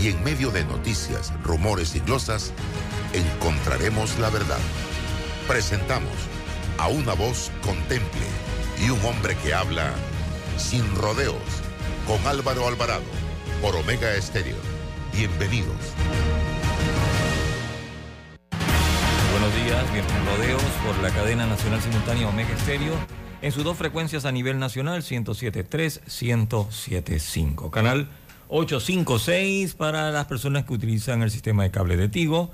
y en medio de noticias, rumores y glosas, encontraremos la verdad. Presentamos a una voz contemple y un hombre que habla sin rodeos con Álvaro Alvarado por Omega Estéreo. Bienvenidos. Buenos días, bienvenidos rodeos por la cadena nacional simultánea Omega Estéreo en sus dos frecuencias a nivel nacional 107.3, 107.5. Canal 856 para las personas que utilizan el sistema de cable de Tigo.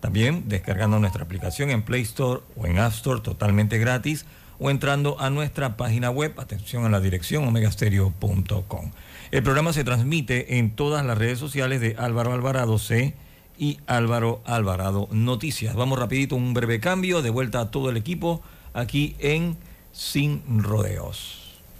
También descargando nuestra aplicación en Play Store o en App Store totalmente gratis o entrando a nuestra página web, atención a la dirección omegastereo.com. El programa se transmite en todas las redes sociales de Álvaro Alvarado C y Álvaro Alvarado Noticias. Vamos rapidito, un breve cambio, de vuelta a todo el equipo aquí en Sin Rodeos.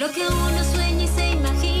Lo que uno sueña y se imagina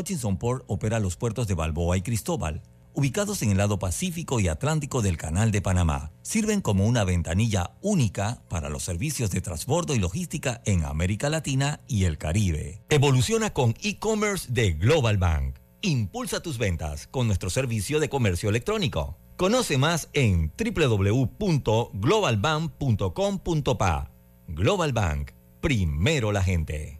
Hutchinson Port opera los puertos de Balboa y Cristóbal, ubicados en el lado Pacífico y Atlántico del Canal de Panamá. Sirven como una ventanilla única para los servicios de transbordo y logística en América Latina y el Caribe. Evoluciona con e-commerce de Global Bank. Impulsa tus ventas con nuestro servicio de comercio electrónico. Conoce más en www.globalbank.com.pa. Global Bank, primero la gente.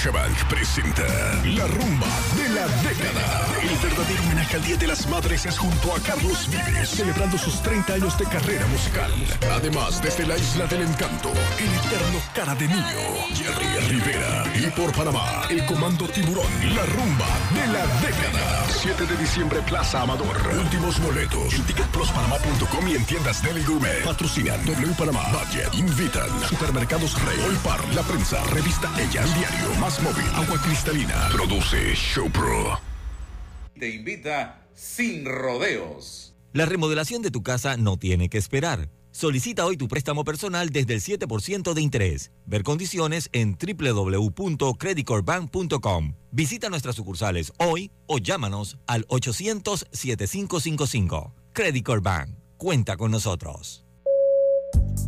Scotiabank presenta La Rumba de la Década. El verdadero homenaje al Día de las Madres es junto a Carlos Vives, celebrando sus 30 años de carrera musical. Además, desde la Isla del Encanto, el eterno cara de niño, Jerry Rivera. Y por Panamá, el Comando Tiburón, La Rumba de la Década. 7 de diciembre, Plaza Amador. Últimos boletos en y en tiendas Deli Gourmet. Patrocinan W Panamá, Budget, Invitan, Supermercados Rey, Olpar, La Prensa, Revista Ella, El Diario, Más Móvil, Agua Cristalina. Produce Show Pro. Te invita sin rodeos. La remodelación de tu casa no tiene que esperar. Solicita hoy tu préstamo personal desde el 7% de interés. Ver condiciones en www.creditcorbank.com. Visita nuestras sucursales hoy o llámanos al 800-7555. Credit Bank. Cuenta con nosotros.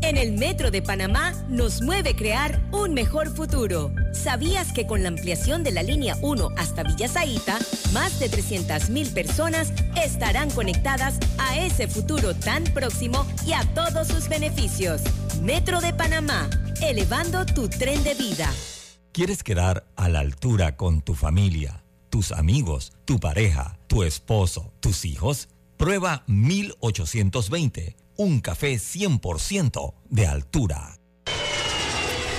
En el Metro de Panamá nos mueve crear un mejor futuro. ¿Sabías que con la ampliación de la línea 1 hasta Villa Zaita, más de 300.000 personas estarán conectadas a ese futuro tan próximo y a todos sus beneficios? Metro de Panamá, elevando tu tren de vida. ¿Quieres quedar a la altura con tu familia, tus amigos, tu pareja, tu esposo, tus hijos? Prueba 1820, un café 100% de altura.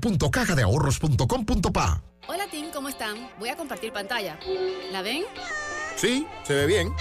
www.cajadeahorros.com.pa. Hola Tim, ¿cómo están? Voy a compartir pantalla. ¿La ven? Sí, se ve bien.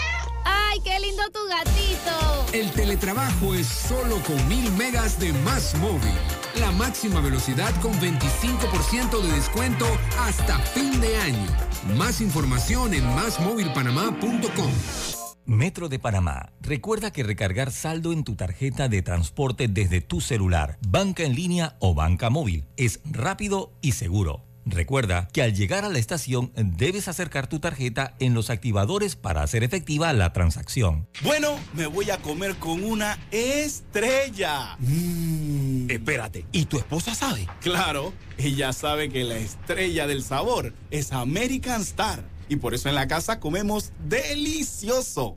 ¡Ay, qué lindo tu gatito! El teletrabajo es solo con mil megas de más móvil. La máxima velocidad con 25% de descuento hasta fin de año. Más información en másmóvilpanamá.com. Metro de Panamá. Recuerda que recargar saldo en tu tarjeta de transporte desde tu celular, banca en línea o banca móvil es rápido y seguro. Recuerda que al llegar a la estación debes acercar tu tarjeta en los activadores para hacer efectiva la transacción. Bueno, me voy a comer con una estrella. Mm. Espérate, ¿y tu esposa sabe? Claro, ella sabe que la estrella del sabor es American Star. Y por eso en la casa comemos delicioso.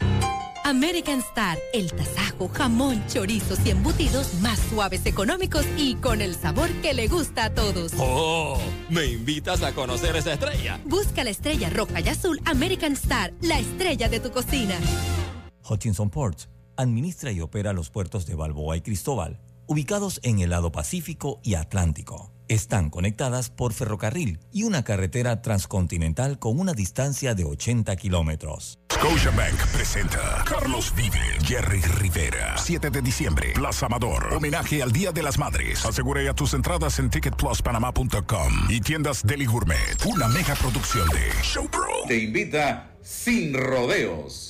American Star, el tasajo, jamón, chorizos y embutidos más suaves, económicos y con el sabor que le gusta a todos. ¡Oh! ¿Me invitas a conocer esa estrella? Busca la estrella roja y azul American Star, la estrella de tu cocina. Hutchinson Ports administra y opera los puertos de Balboa y Cristóbal, ubicados en el lado Pacífico y Atlántico. Están conectadas por ferrocarril y una carretera transcontinental con una distancia de 80 kilómetros. Scotiabank presenta Carlos Vive, Jerry Rivera. 7 de diciembre, Plaza Amador. Homenaje al Día de las Madres. Asegure ya tus entradas en ticketpluspanamá.com y tiendas Deli Gourmet. Una mega producción de Showpro. Te invita sin rodeos.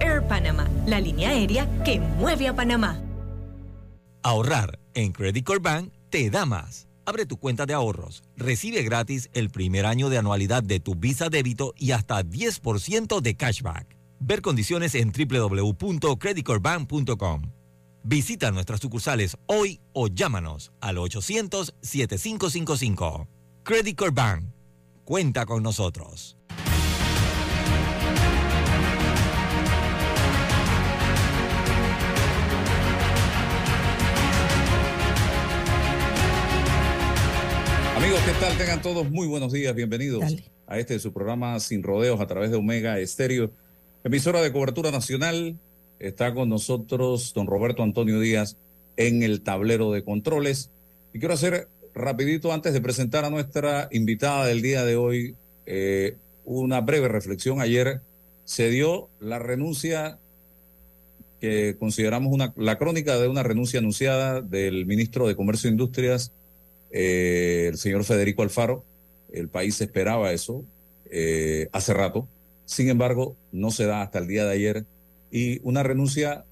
Air Panama, la línea aérea que mueve a Panamá. Ahorrar en Credit Core Bank te da más. Abre tu cuenta de ahorros. Recibe gratis el primer año de anualidad de tu Visa débito y hasta 10% de cashback. Ver condiciones en www.creditcorebank.com. Visita nuestras sucursales hoy o llámanos al 800-7555. Credit Core Bank. Cuenta con nosotros. Amigos, ¿qué tal? Tengan todos muy buenos días. Bienvenidos a este de su programa Sin Rodeos a través de Omega Estéreo, emisora de cobertura nacional. Está con nosotros don Roberto Antonio Díaz en el tablero de controles. Y quiero hacer rapidito, antes de presentar a nuestra invitada del día de hoy, eh, una breve reflexión. Ayer se dio la renuncia que consideramos una, la crónica de una renuncia anunciada del ministro de Comercio e Industrias, eh, el señor Federico Alfaro. El país esperaba eso eh, hace rato. Sin embargo, no se da hasta el día de ayer. Y una renuncia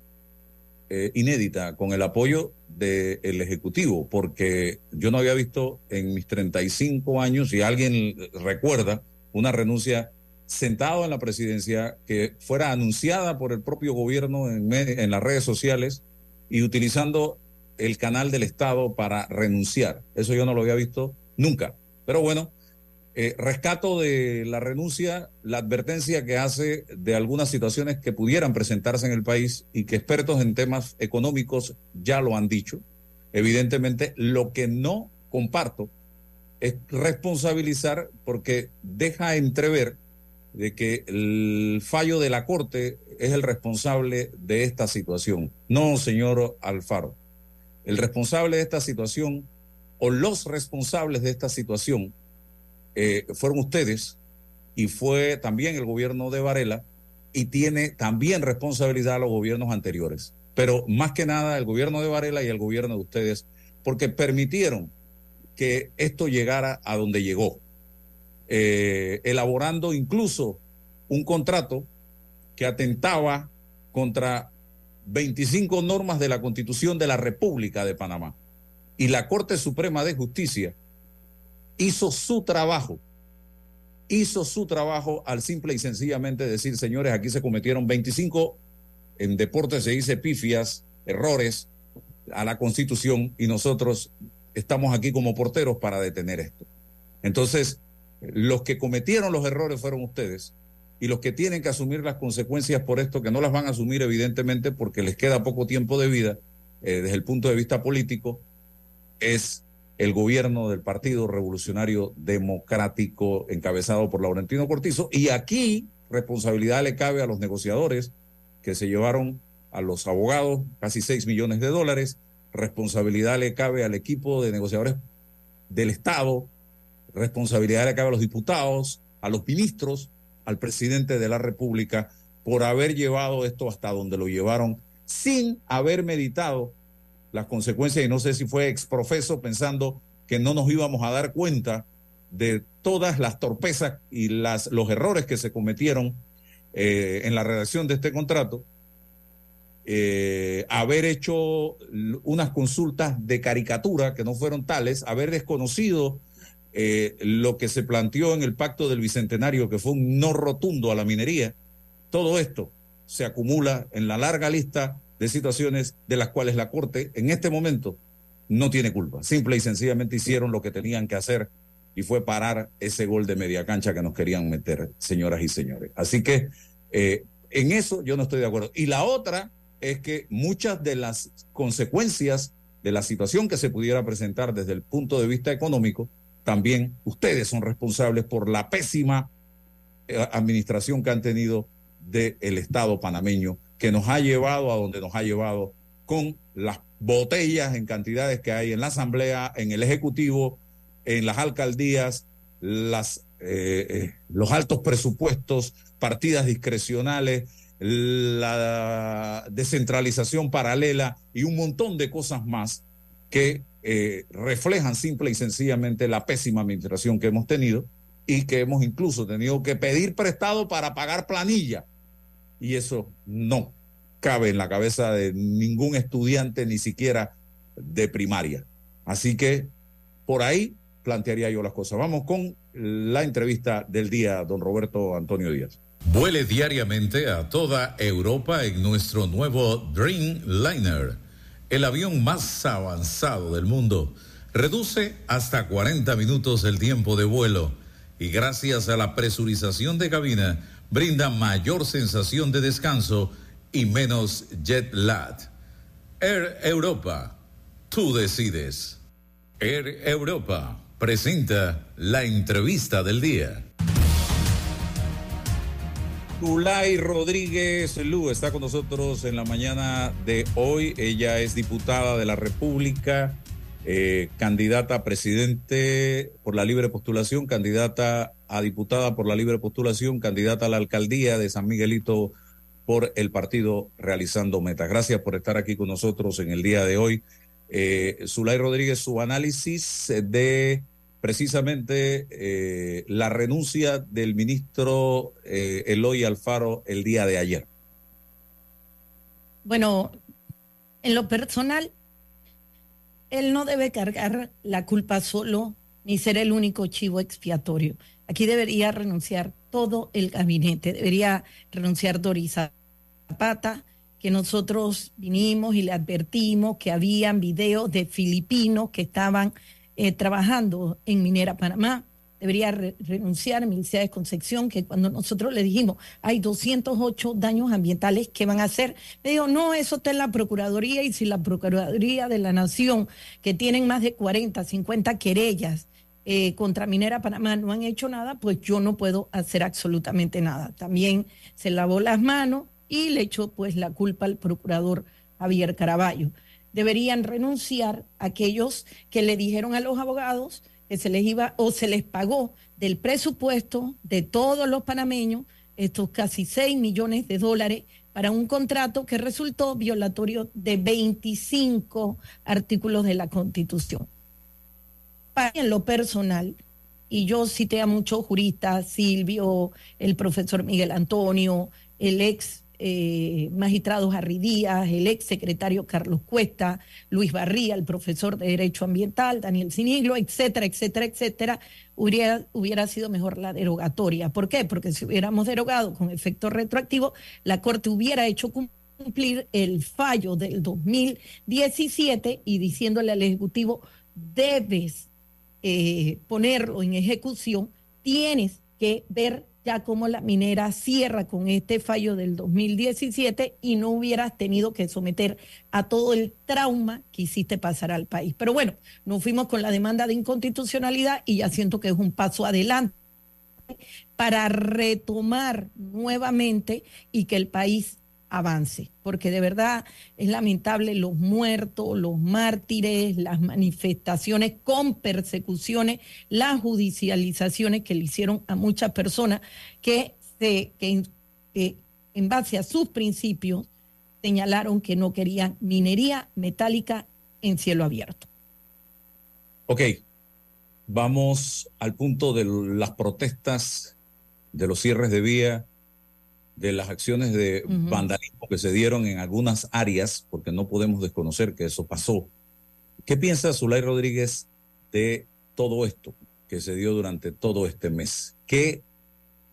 eh, inédita con el apoyo del Ejecutivo, porque yo no había visto en mis 35 años, si alguien recuerda, una renuncia sentado en la presidencia que fuera anunciada por el propio gobierno en, en las redes sociales y utilizando el canal del Estado para renunciar. Eso yo no lo había visto nunca. Pero bueno, eh, rescato de la renuncia la advertencia que hace de algunas situaciones que pudieran presentarse en el país y que expertos en temas económicos ya lo han dicho. Evidentemente, lo que no comparto es responsabilizar porque deja entrever de que el fallo de la Corte es el responsable de esta situación. No, señor Alfaro. El responsable de esta situación o los responsables de esta situación eh, fueron ustedes y fue también el gobierno de Varela y tiene también responsabilidad a los gobiernos anteriores. Pero más que nada el gobierno de Varela y el gobierno de ustedes, porque permitieron que esto llegara a donde llegó. eh, elaborando incluso un contrato que atentaba contra 25 normas de la Constitución de la República de Panamá. Y la Corte Suprema de Justicia hizo su trabajo, hizo su trabajo al simple y sencillamente decir, señores, aquí se cometieron 25, en deporte se dice pifias, errores a la Constitución y nosotros estamos aquí como porteros para detener esto. Entonces, los que cometieron los errores fueron ustedes y los que tienen que asumir las consecuencias por esto, que no las van a asumir evidentemente porque les queda poco tiempo de vida eh, desde el punto de vista político, es el gobierno del Partido Revolucionario Democrático encabezado por Laurentino Cortizo. Y aquí responsabilidad le cabe a los negociadores que se llevaron a los abogados casi 6 millones de dólares, responsabilidad le cabe al equipo de negociadores del Estado, responsabilidad le cabe a los diputados, a los ministros, al presidente de la República por haber llevado esto hasta donde lo llevaron sin haber meditado las consecuencias. Y no sé si fue exprofeso pensando que no nos íbamos a dar cuenta de todas las torpezas y las, los errores que se cometieron eh, en la redacción de este contrato, eh, haber hecho unas consultas de caricatura que no fueron tales, haber desconocido eh, lo que se planteó en el pacto del Bicentenario, que fue un no rotundo a la minería, todo esto se acumula en la larga lista de situaciones de las cuales la Corte en este momento no tiene culpa. Simple y sencillamente hicieron lo que tenían que hacer y fue parar ese gol de media cancha que nos querían meter, señoras y señores. Así que eh, en eso yo no estoy de acuerdo. Y la otra es que muchas de las consecuencias de la situación que se pudiera presentar desde el punto de vista económico también ustedes son responsables por la pésima eh, administración que han tenido del Estado panameño, que nos ha llevado a donde nos ha llevado con las botellas en cantidades que hay en la Asamblea, en el Ejecutivo, en las alcaldías, eh, eh, los altos presupuestos, partidas discrecionales, la descentralización paralela y un montón de cosas más que eh, reflejan simple y sencillamente la pésima administración que hemos tenido y que hemos incluso tenido que pedir prestado para pagar planilla. Y eso no cabe en la cabeza de ningún estudiante, ni siquiera de primaria. Así que por ahí plantearía yo las cosas. Vamos con la entrevista del día, don Roberto Antonio Díaz. Vuele diariamente a toda Europa en nuestro nuevo Dreamliner el avión más avanzado del mundo, reduce hasta 40 minutos el tiempo de vuelo y gracias a la presurización de cabina brinda mayor sensación de descanso y menos jet lag. Air Europa, tú decides. Air Europa presenta la entrevista del día. Zulay Rodríguez Lu está con nosotros en la mañana de hoy. Ella es diputada de la República, eh, candidata a presidente por la libre postulación, candidata a diputada por la libre postulación, candidata a la alcaldía de San Miguelito por el partido Realizando Metas. Gracias por estar aquí con nosotros en el día de hoy. Eh, Rodríguez, su análisis de precisamente eh, la renuncia del ministro eh, Eloy Alfaro el día de ayer. Bueno, en lo personal, él no debe cargar la culpa solo ni ser el único chivo expiatorio. Aquí debería renunciar todo el gabinete, debería renunciar Doris Zapata, que nosotros vinimos y le advertimos que habían videos de filipinos que estaban eh, trabajando en Minera Panamá. Debería renunciar a Milicia de Concepción, que cuando nosotros le dijimos hay 208 daños ambientales que van a hacer, me dijo, no, eso está en la Procuraduría y si la Procuraduría de la Nación, que tienen más de 40, 50 querellas, eh, contra Minera Panamá no han hecho nada, pues yo no puedo hacer absolutamente nada. También se lavó las manos y le echó pues la culpa al procurador Javier Caraballo deberían renunciar aquellos que le dijeron a los abogados que se les iba o se les pagó del presupuesto de todos los panameños estos casi 6 millones de dólares para un contrato que resultó violatorio de 25 artículos de la Constitución. En lo personal, y yo cité a muchos juristas, Silvio, el profesor Miguel Antonio, el ex eh, magistrado Harry Díaz, el ex secretario Carlos Cuesta, Luis Barría, el profesor de Derecho Ambiental, Daniel Siniglo, etcétera, etcétera, etcétera, hubiera, hubiera sido mejor la derogatoria. ¿Por qué? Porque si hubiéramos derogado con efecto retroactivo, la Corte hubiera hecho cumplir el fallo del 2017 y diciéndole al Ejecutivo, debes eh, ponerlo en ejecución, tienes que ver ya como la minera cierra con este fallo del 2017 y no hubieras tenido que someter a todo el trauma que hiciste pasar al país. Pero bueno, nos fuimos con la demanda de inconstitucionalidad y ya siento que es un paso adelante para retomar nuevamente y que el país avance, porque de verdad es lamentable los muertos, los mártires, las manifestaciones con persecuciones, las judicializaciones que le hicieron a muchas personas que, se, que, en base a sus principios señalaron que no querían minería metálica en cielo abierto. Ok, vamos al punto de las protestas, de los cierres de vía de las acciones de vandalismo que se dieron en algunas áreas, porque no podemos desconocer que eso pasó. ¿Qué piensa Zulay Rodríguez de todo esto que se dio durante todo este mes? ¿Qué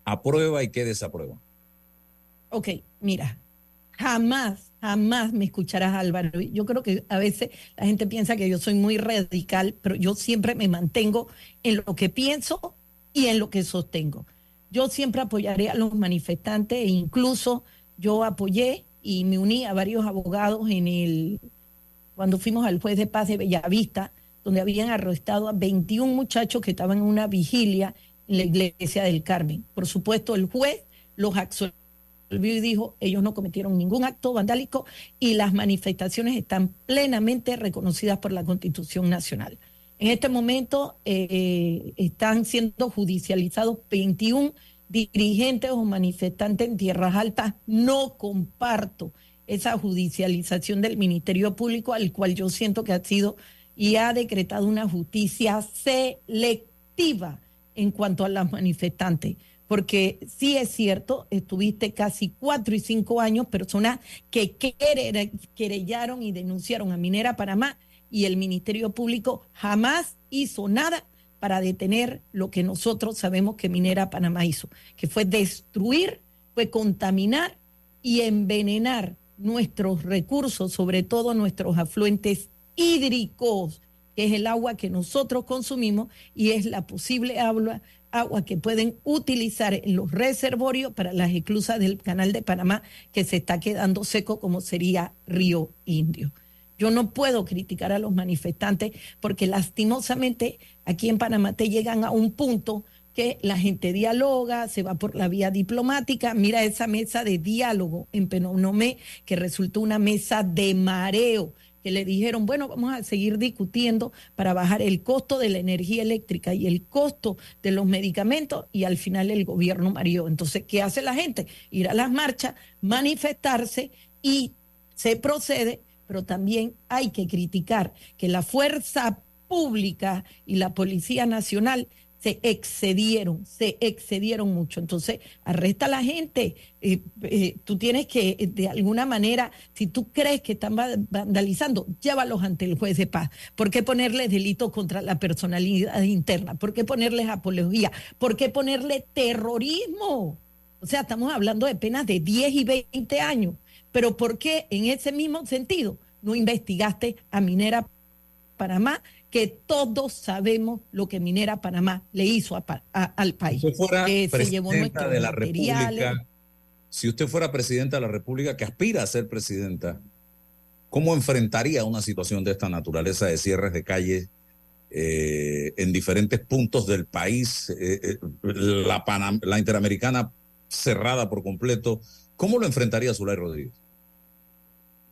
aprueba y qué desaprueba? Ok, mira, jamás, jamás me escucharás Álvaro. Yo creo que a veces la gente piensa que yo soy muy radical, pero yo siempre me mantengo en lo que pienso y en lo que sostengo. Yo siempre apoyaré a los manifestantes e incluso yo apoyé y me uní a varios abogados en el cuando fuimos al juez de paz de Bellavista, donde habían arrestado a 21 muchachos que estaban en una vigilia en la iglesia del Carmen. Por supuesto, el juez los absolvió y dijo, ellos no cometieron ningún acto vandálico y las manifestaciones están plenamente reconocidas por la Constitución Nacional. En este momento eh, están siendo judicializados 21 dirigentes o manifestantes en tierras altas. No comparto esa judicialización del Ministerio Público, al cual yo siento que ha sido y ha decretado una justicia selectiva en cuanto a las manifestantes. Porque sí es cierto, estuviste casi cuatro y cinco años personas que querellaron y denunciaron a Minera Panamá y el Ministerio Público jamás hizo nada para detener lo que nosotros sabemos que Minera Panamá hizo, que fue destruir, fue contaminar y envenenar nuestros recursos, sobre todo nuestros afluentes hídricos, que es el agua que nosotros consumimos y es la posible agua, que pueden utilizar en los reservorios para las esclusas del canal de Panamá que se está quedando seco como sería Río Indio. Yo no puedo criticar a los manifestantes porque lastimosamente aquí en Panamá te llegan a un punto que la gente dialoga, se va por la vía diplomática. Mira esa mesa de diálogo en Penonomé que resultó una mesa de mareo que le dijeron, bueno, vamos a seguir discutiendo para bajar el costo de la energía eléctrica y el costo de los medicamentos y al final el gobierno mareó. Entonces, ¿qué hace la gente? Ir a las marchas, manifestarse y se procede pero también hay que criticar que la fuerza pública y la Policía Nacional se excedieron, se excedieron mucho. Entonces, arresta a la gente. Eh, eh, tú tienes que, eh, de alguna manera, si tú crees que están vandalizando, llévalos ante el juez de paz. ¿Por qué ponerles delitos contra la personalidad interna? ¿Por qué ponerles apología? ¿Por qué ponerle terrorismo? O sea, estamos hablando de penas de 10 y 20 años. Pero ¿por qué en ese mismo sentido no investigaste a Minera Panamá? Que todos sabemos lo que Minera Panamá le hizo al país. Si fuera de la República, si usted fuera presidenta de la República, que aspira a ser presidenta, ¿cómo enfrentaría una situación de esta naturaleza de cierres de calles eh, en diferentes puntos del país, eh, eh, la, la Interamericana cerrada por completo? ¿Cómo lo enfrentaría Zulay Rodríguez?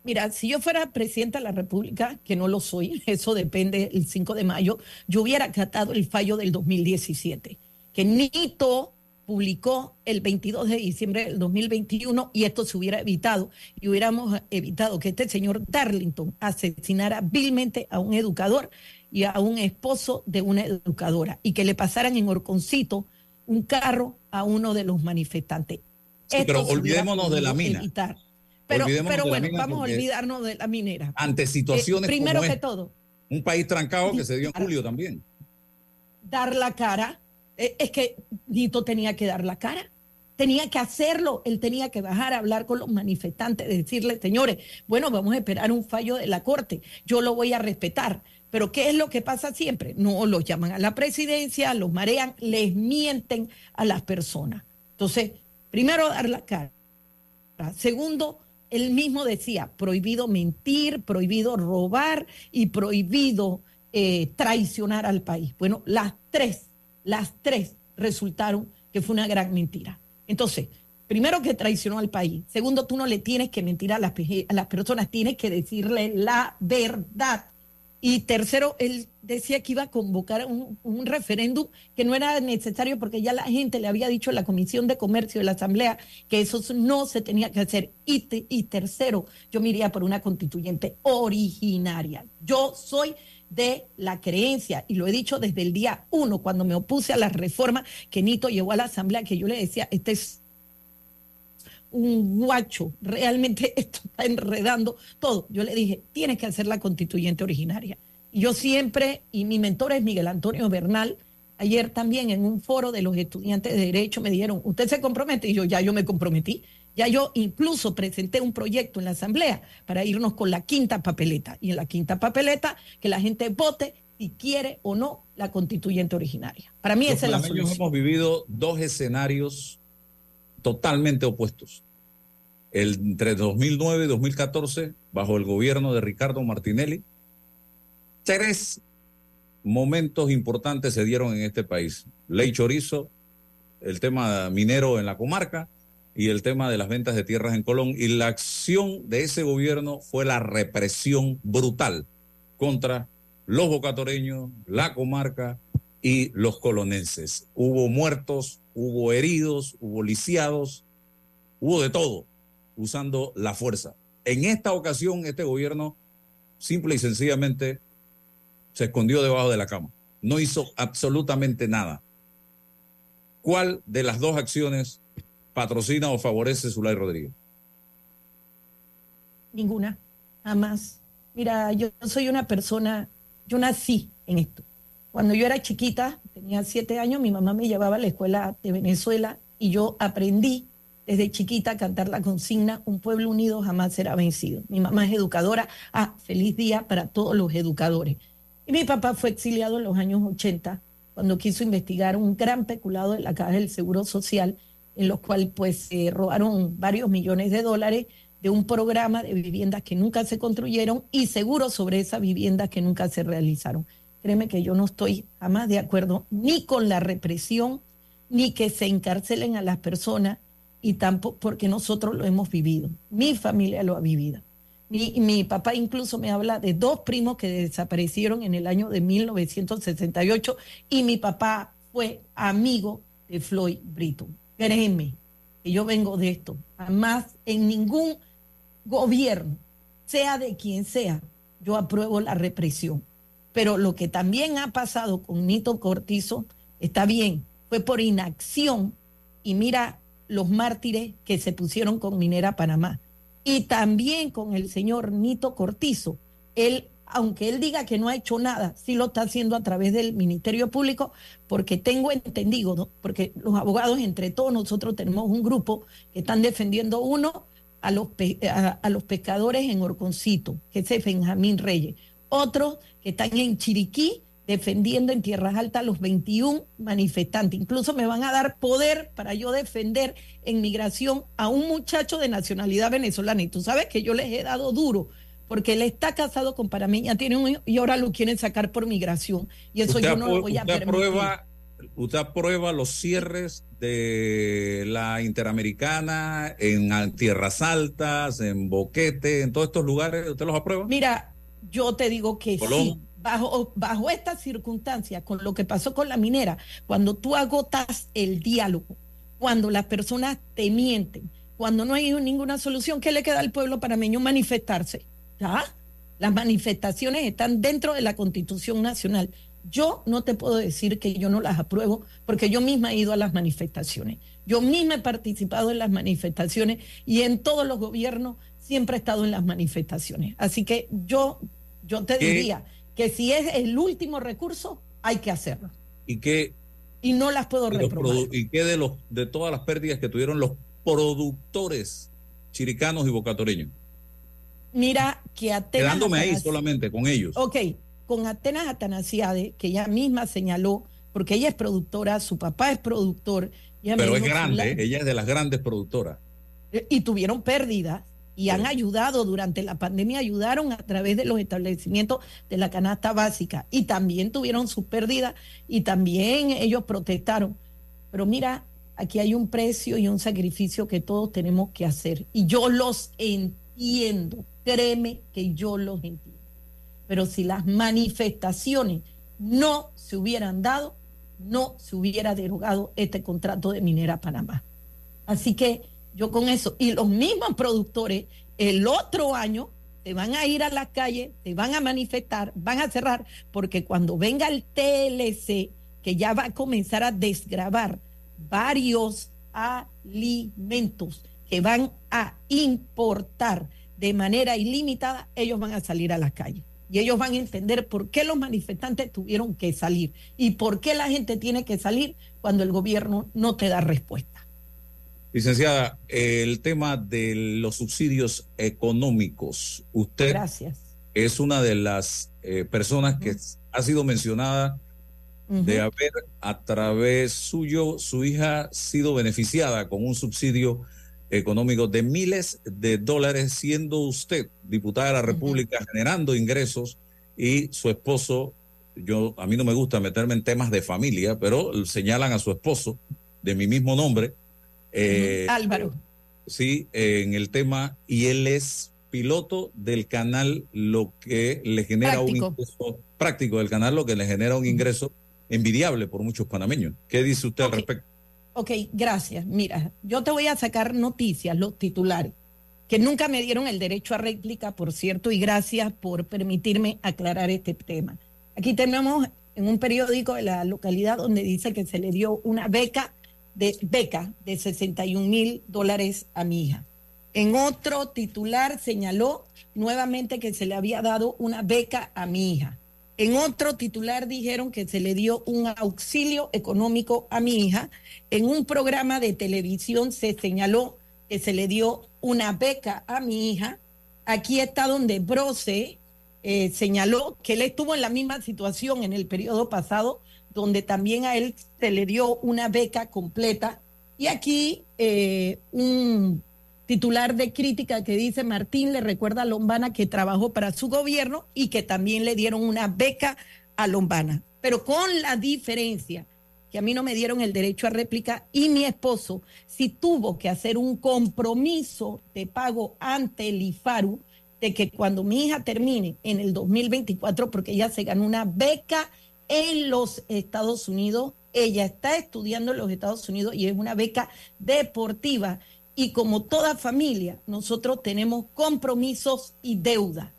Mira, si yo fuera presidenta de la República, que no lo soy, eso depende el 5 de mayo, yo hubiera acatado el fallo del 2017, que Nito publicó el 22 de diciembre del 2021 y esto se hubiera evitado y hubiéramos evitado que este señor Darlington asesinara vilmente a un educador y a un esposo de una educadora y que le pasaran en Orconcito un carro a uno de los manifestantes. Sí, pero olvidémonos de la mina. Pero, pero bueno, vamos a olvidarnos de la minera. Ante situaciones eh, primero como que esta, todo, un país trancado que se dio en julio también. dar la cara. Eh, es que Nito tenía que dar la cara. Tenía que hacerlo. Él tenía que bajar a hablar con los manifestantes, decirles, señores, bueno, vamos a esperar un fallo de la Corte. Yo lo voy a respetar. Pero ¿qué es lo que pasa siempre? No los llaman a la presidencia, los marean, les mienten a las personas. Entonces, primero dar la cara. Segundo, él mismo decía, prohibido mentir, prohibido robar y prohibido eh, traicionar al país. Bueno, las tres, las tres resultaron que fue una gran mentira. Entonces, primero que traicionó al país. Segundo, tú no le tienes que mentir a las, a las personas, tienes que decirle la verdad. Y tercero, él decía que iba a convocar un, referéndum que no era necesario porque ya la gente le había dicho en la Comisión de Comercio de la Asamblea que eso no se tenía que hacer. Y, y tercero, yo me iría por una constituyente originaria. Yo soy de la creencia, y lo he dicho desde el día uno, cuando me opuse a la reforma que Nito llevó a la Asamblea, que yo le decía, este es un guacho, realmente esto está enredando todo. Yo le dije, tienes que hacer la constituyente originaria. Yo siempre, y mi mentor es Miguel Antonio Bernal, ayer también en un foro de los estudiantes de Derecho me dijeron, ¿usted se compromete? Y yo, ya yo me comprometí. Ya yo incluso presenté un proyecto en la Asamblea para irnos con la quinta papeleta. Y en la quinta papeleta, que la gente vote si quiere o no la constituyente originaria. Para mí esa es la solución. hemos vivido dos escenarios totalmente opuestos. Entre 2009 y 2014, bajo el gobierno de Ricardo Martinelli, tres momentos importantes se dieron en este país. Ley Chorizo, el tema minero en la comarca y el tema de las ventas de tierras en Colón. Y la acción de ese gobierno fue la represión brutal contra los bocatoreños, la comarca y los colonenses. Hubo muertos, hubo heridos, hubo lisiados, hubo de todo usando la fuerza. En esta ocasión, este gobierno simple y sencillamente se escondió debajo de la cama. No hizo absolutamente nada. ¿Cuál de las dos acciones patrocina o favorece Zulay Rodríguez? Ninguna, jamás. Mira, yo soy una persona, yo nací en esto. Cuando yo era chiquita, tenía siete años, mi mamá me llevaba a la escuela de Venezuela y yo aprendí desde chiquita a cantar la consigna, un pueblo unido jamás será vencido. Mi mamá es educadora, ah, feliz día para todos los educadores. Y mi papá fue exiliado en los años 80 cuando quiso investigar un gran peculado de la Caja del Seguro Social, en los cuales pues se robaron varios millones de dólares de un programa de viviendas que nunca se construyeron y seguros sobre esas viviendas que nunca se realizaron. Créeme que yo no estoy jamás de acuerdo ni con la represión, ni que se encarcelen a las personas, y tampoco porque nosotros lo hemos vivido. Mi familia lo ha vivido. Mi, mi, papá incluso me habla de dos primos que desaparecieron en el año de 1968 y mi papá fue amigo de Floyd Brito. Créeme que yo vengo de esto. Además, en ningún gobierno, sea de quien sea, yo apruebo la represión. Pero lo que también ha pasado con Nito Cortizo está bien, fue por inacción. Y mira los mártires que se pusieron con Minera Panamá. Y también con el señor Nito Cortizo. Él, aunque él diga que no ha hecho nada, sí lo está haciendo a través del Ministerio Público, porque tengo entendido, porque los abogados, entre todos nosotros, tenemos un grupo que están defendiendo uno a los, a los pescadores en Orconcito, que es Benjamín Reyes, otros que están en Chiriquí defendiendo en Tierras Altas los 21 manifestantes. Incluso me van a dar poder para yo defender en migración a un muchacho de nacionalidad venezolana. Y tú sabes que yo les he dado duro, porque él está casado con panameña, tiene un hijo y ahora lo quieren sacar por migración. Y eso yo no lo voy a usted permitir. Aprueba, usted aprueba los cierres de la Interamericana en Tierras Altas, en Boquete, en todos estos lugares, ¿usted los aprueba? Mira, yo te digo que Colón. sí bajo, bajo estas circunstancias, con lo que pasó con la minera, cuando tú agotas el diálogo, cuando las personas te mienten, cuando no hay ninguna solución, ¿qué le queda al pueblo panameño? Manifestarse. ¿Ya? Las manifestaciones están dentro de la Constitución Nacional. Yo no te puedo decir que yo no las apruebo porque yo misma he ido a las manifestaciones. Yo misma he participado en las manifestaciones y en todos los gobiernos siempre he estado en las manifestaciones. Así que yo, yo te diría que si es el último recurso, hay que hacerlo. ¿Y qué? Y no las puedo reprobar. ¿Y qué de, los, de todas las pérdidas que tuvieron los productores chiricanos y bocatoreños? Mira que Atenas... Quedándome ahí solamente con ellos. Ok, con Atenas Atanasiade, que ella misma señaló, porque ella es productora, su papá es productor. Pero es grande, ella es de las grandes productoras. eh, y tuvieron pérdidas y han ayudado durante la pandemia, ayudaron a través de los establecimientos de la canasta básica y también tuvieron sus pérdidas y también ellos protestaron. Pero mira, aquí hay un precio y un sacrificio que todos tenemos que hacer y yo los entiendo, créeme que yo los entiendo. Pero si las manifestaciones no se hubieran dado, no se hubiera derogado este contrato de Minera Panamá. Así que yo con eso, y los mismos productores el otro año se van a ir a las calles, se van a manifestar, van a cerrar, porque cuando venga el TLC, que ya va a comenzar a desgravar varios alimentos que van a importar de manera ilimitada, ellos van a salir a las calles. Y ellos van a entender por qué los manifestantes tuvieron que salir y por qué la gente tiene que salir cuando el gobierno no te da respuesta. Licenciada, el tema de los subsidios económicos, usted Gracias. es una de las eh, personas que ha sido mencionada de haber a través suyo, su hija sido beneficiada con un subsidio económico de miles de dólares, siendo usted diputada de la República, generando ingresos y su esposo, yo a mí no me gusta meterme en temas de familia, pero señalan a su esposo de mi mismo nombre. Eh, Álvaro. Sí, en el tema, y él es piloto del canal, lo que le genera Práctico. un ingreso práctico del canal, lo que le genera un ingreso envidiable por muchos panameños. ¿Qué dice usted al respecto? Ok, gracias. Mira, yo te voy a sacar noticias, los titulares, que nunca me dieron el derecho a réplica, por cierto, y gracias por permitirme aclarar este tema. Aquí tenemos en un periódico de la localidad donde dice que se le dio una beca de beca de 61 mil dólares a mi hija. En otro titular señaló nuevamente que se le había dado una beca a mi hija. En otro titular dijeron que se le dio un auxilio económico a mi hija. En un programa de televisión se señaló que se le dio una beca a mi hija. Aquí está donde Brose eh, señaló que él estuvo en la misma situación en el periodo pasado, donde también a él se le dio una beca completa. Y aquí eh, un titular de crítica que dice Martín le recuerda a Lombana que trabajó para su gobierno y que también le dieron una beca a Lombana, pero con la diferencia que a mí no me dieron el derecho a réplica y mi esposo si tuvo que hacer un compromiso de pago ante el IFARU de que cuando mi hija termine en el 2024, porque ella se ganó una beca en los Estados Unidos, ella está estudiando en los Estados Unidos y es una beca deportiva y como toda familia, nosotros tenemos compromisos y deuda.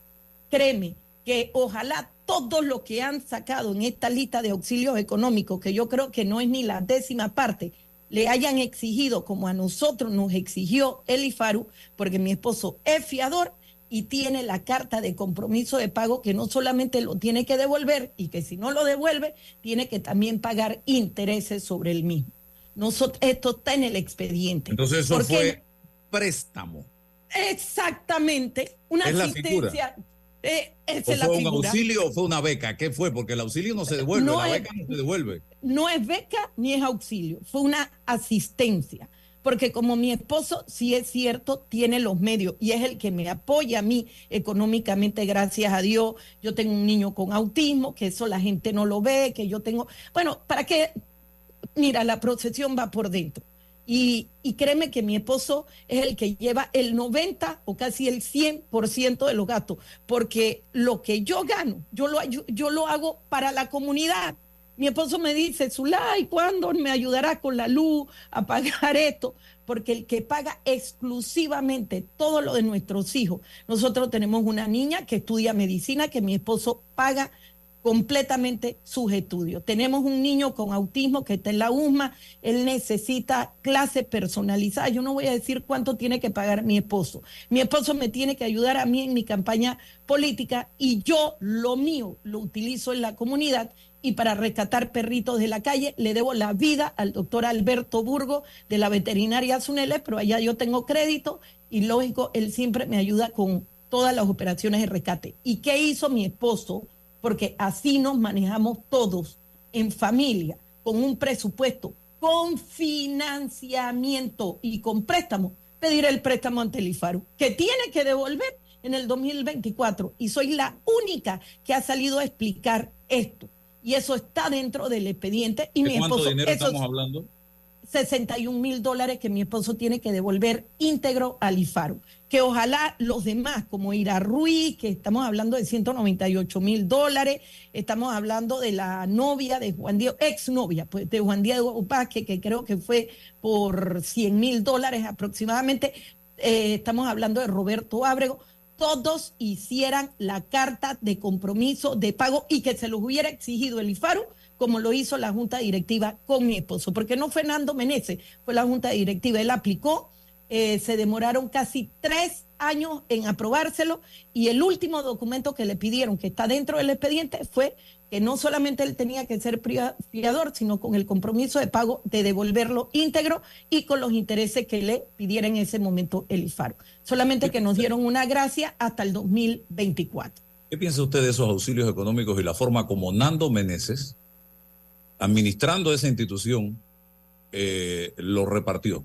Créeme que ojalá todos los que han sacado en esta lista de auxilios económicos, que yo creo que no es ni la décima parte, le hayan exigido como a nosotros nos exigió el IFARU, porque mi esposo es fiador y tiene la carta de compromiso de pago que no solamente lo tiene que devolver y que si no lo devuelve, tiene que también pagar intereses sobre el mismo. Nosotros, esto está en el expediente. Entonces eso Porque- fue préstamo. Exactamente, una Es asistencia. eh, esa ¿O es la fue un auxilio o fue una beca? ¿Qué fue? Porque el auxilio no se devuelve, No la es- beca no se devuelve. no es beca ni es auxilio, fue una asistencia. Porque como mi esposo, sí es cierto, tiene los medios y es el que me apoya a mí económicamente, gracias a Dios. Yo tengo un niño con autismo, que eso la gente no lo ve, que yo tengo... Bueno, ¿para qué? Mira, la procesión va por dentro. Y, y créeme que mi esposo es el que lleva el 90 o casi el 100% de los gastos, porque lo que yo gano, yo lo, yo lo hago para la comunidad. Mi esposo me dice, Zulay, ¿cuándo me ayudará con la luz a pagar esto? Porque el que paga exclusivamente todo lo de nuestros hijos. Nosotros tenemos una niña que estudia medicina que mi esposo paga completamente sus estudios. Tenemos un niño con autismo que está en la USMA, él necesita clases personalizadas. Yo no voy a decir cuánto tiene que pagar mi esposo. Mi esposo me tiene que ayudar a mí en mi campaña política y yo lo mío lo utilizo en la comunidad y para rescatar perritos de la calle le debo la vida al doctor Alberto Burgo de la veterinaria Zunele, pero allá yo tengo crédito y lógico, él siempre me ayuda con todas las operaciones de rescate. ¿Y qué hizo mi esposo? Porque así nos manejamos todos en familia, con un presupuesto, con financiamiento y con préstamo, pedir el préstamo ante el IFARU, que tiene que devolver en el 2024. Y soy la única que ha salido a explicar esto y eso está dentro del expediente. Y ¿De mi cuánto esposo, dinero esos estamos hablando? 61 mil dólares que mi esposo tiene que devolver íntegro al IFARU. Que ojalá los demás, como Ira Ruiz, que estamos hablando de 198 mil dólares, estamos hablando de la novia de Juan Diego, ex novia, pues de Juan Diego Vázquez, que creo que fue por 100 mil dólares aproximadamente. Eh, estamos hablando de Roberto Ábrego todos hicieran la carta de compromiso de pago y que se los hubiera exigido el IFARU, como lo hizo la Junta Directiva con mi esposo, porque no Fernando Meneses, fue la Junta Directiva, él aplicó, eh, se demoraron casi tres años en aprobárselo y el último documento que le pidieron, que está dentro del expediente, fue que no solamente él tenía que ser fiador, sino con el compromiso de pago de devolverlo íntegro y con los intereses que le pidiera en ese momento el IFARO. Solamente que nos dieron una gracia hasta el 2024. ¿Qué piensa usted de esos auxilios económicos y la forma como Nando Meneses, administrando esa institución, eh, lo repartió?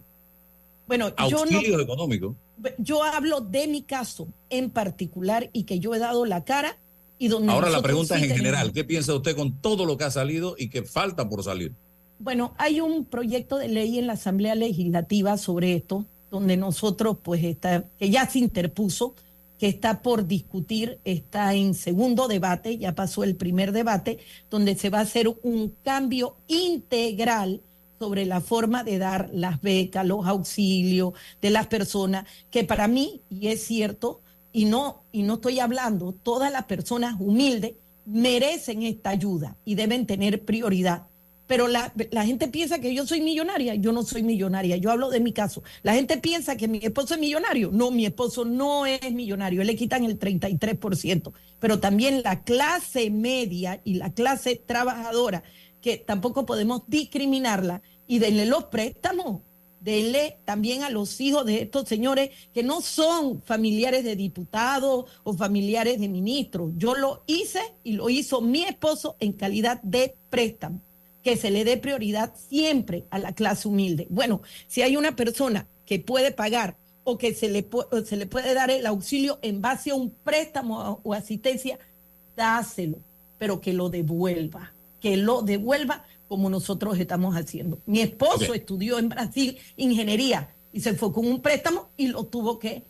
Bueno, yo no, Auxilios económicos. yo hablo de mi caso en particular y que yo he dado la cara y donde Ahora la pregunta es en general. ¿Qué piensa usted con todo lo que ha salido y que falta por salir? Bueno, hay un proyecto de ley en la Asamblea Legislativa sobre esto, donde nosotros, pues, está, que ya se interpuso, que está por discutir, está en segundo debate, ya pasó el primer debate, donde se va a hacer un cambio integral sobre la forma de dar las becas, los auxilios de las personas, que para mí, y es cierto, y no, y no estoy hablando, todas las personas humildes merecen esta ayuda y deben tener prioridad. Pero la, la gente piensa que yo soy millonaria, yo no soy millonaria, yo hablo de mi caso. La gente piensa que mi esposo es millonario, no, mi esposo no es millonario, le quitan el 33%, pero también la clase media y la clase trabajadora, que tampoco podemos discriminarla y denle los préstamos, denle también a los hijos de estos señores que no son familiares de diputados o familiares de ministros. Yo lo hice y lo hizo mi esposo en calidad de préstamo que se le dé prioridad siempre a la clase humilde. Bueno, si hay una persona que puede pagar o que se le, se le puede dar el auxilio en base a un préstamo o asistencia, dáselo, pero que lo devuelva, que lo devuelva como nosotros estamos haciendo. Mi esposo estudió en Brasil ingeniería y se fue con un préstamo y lo tuvo que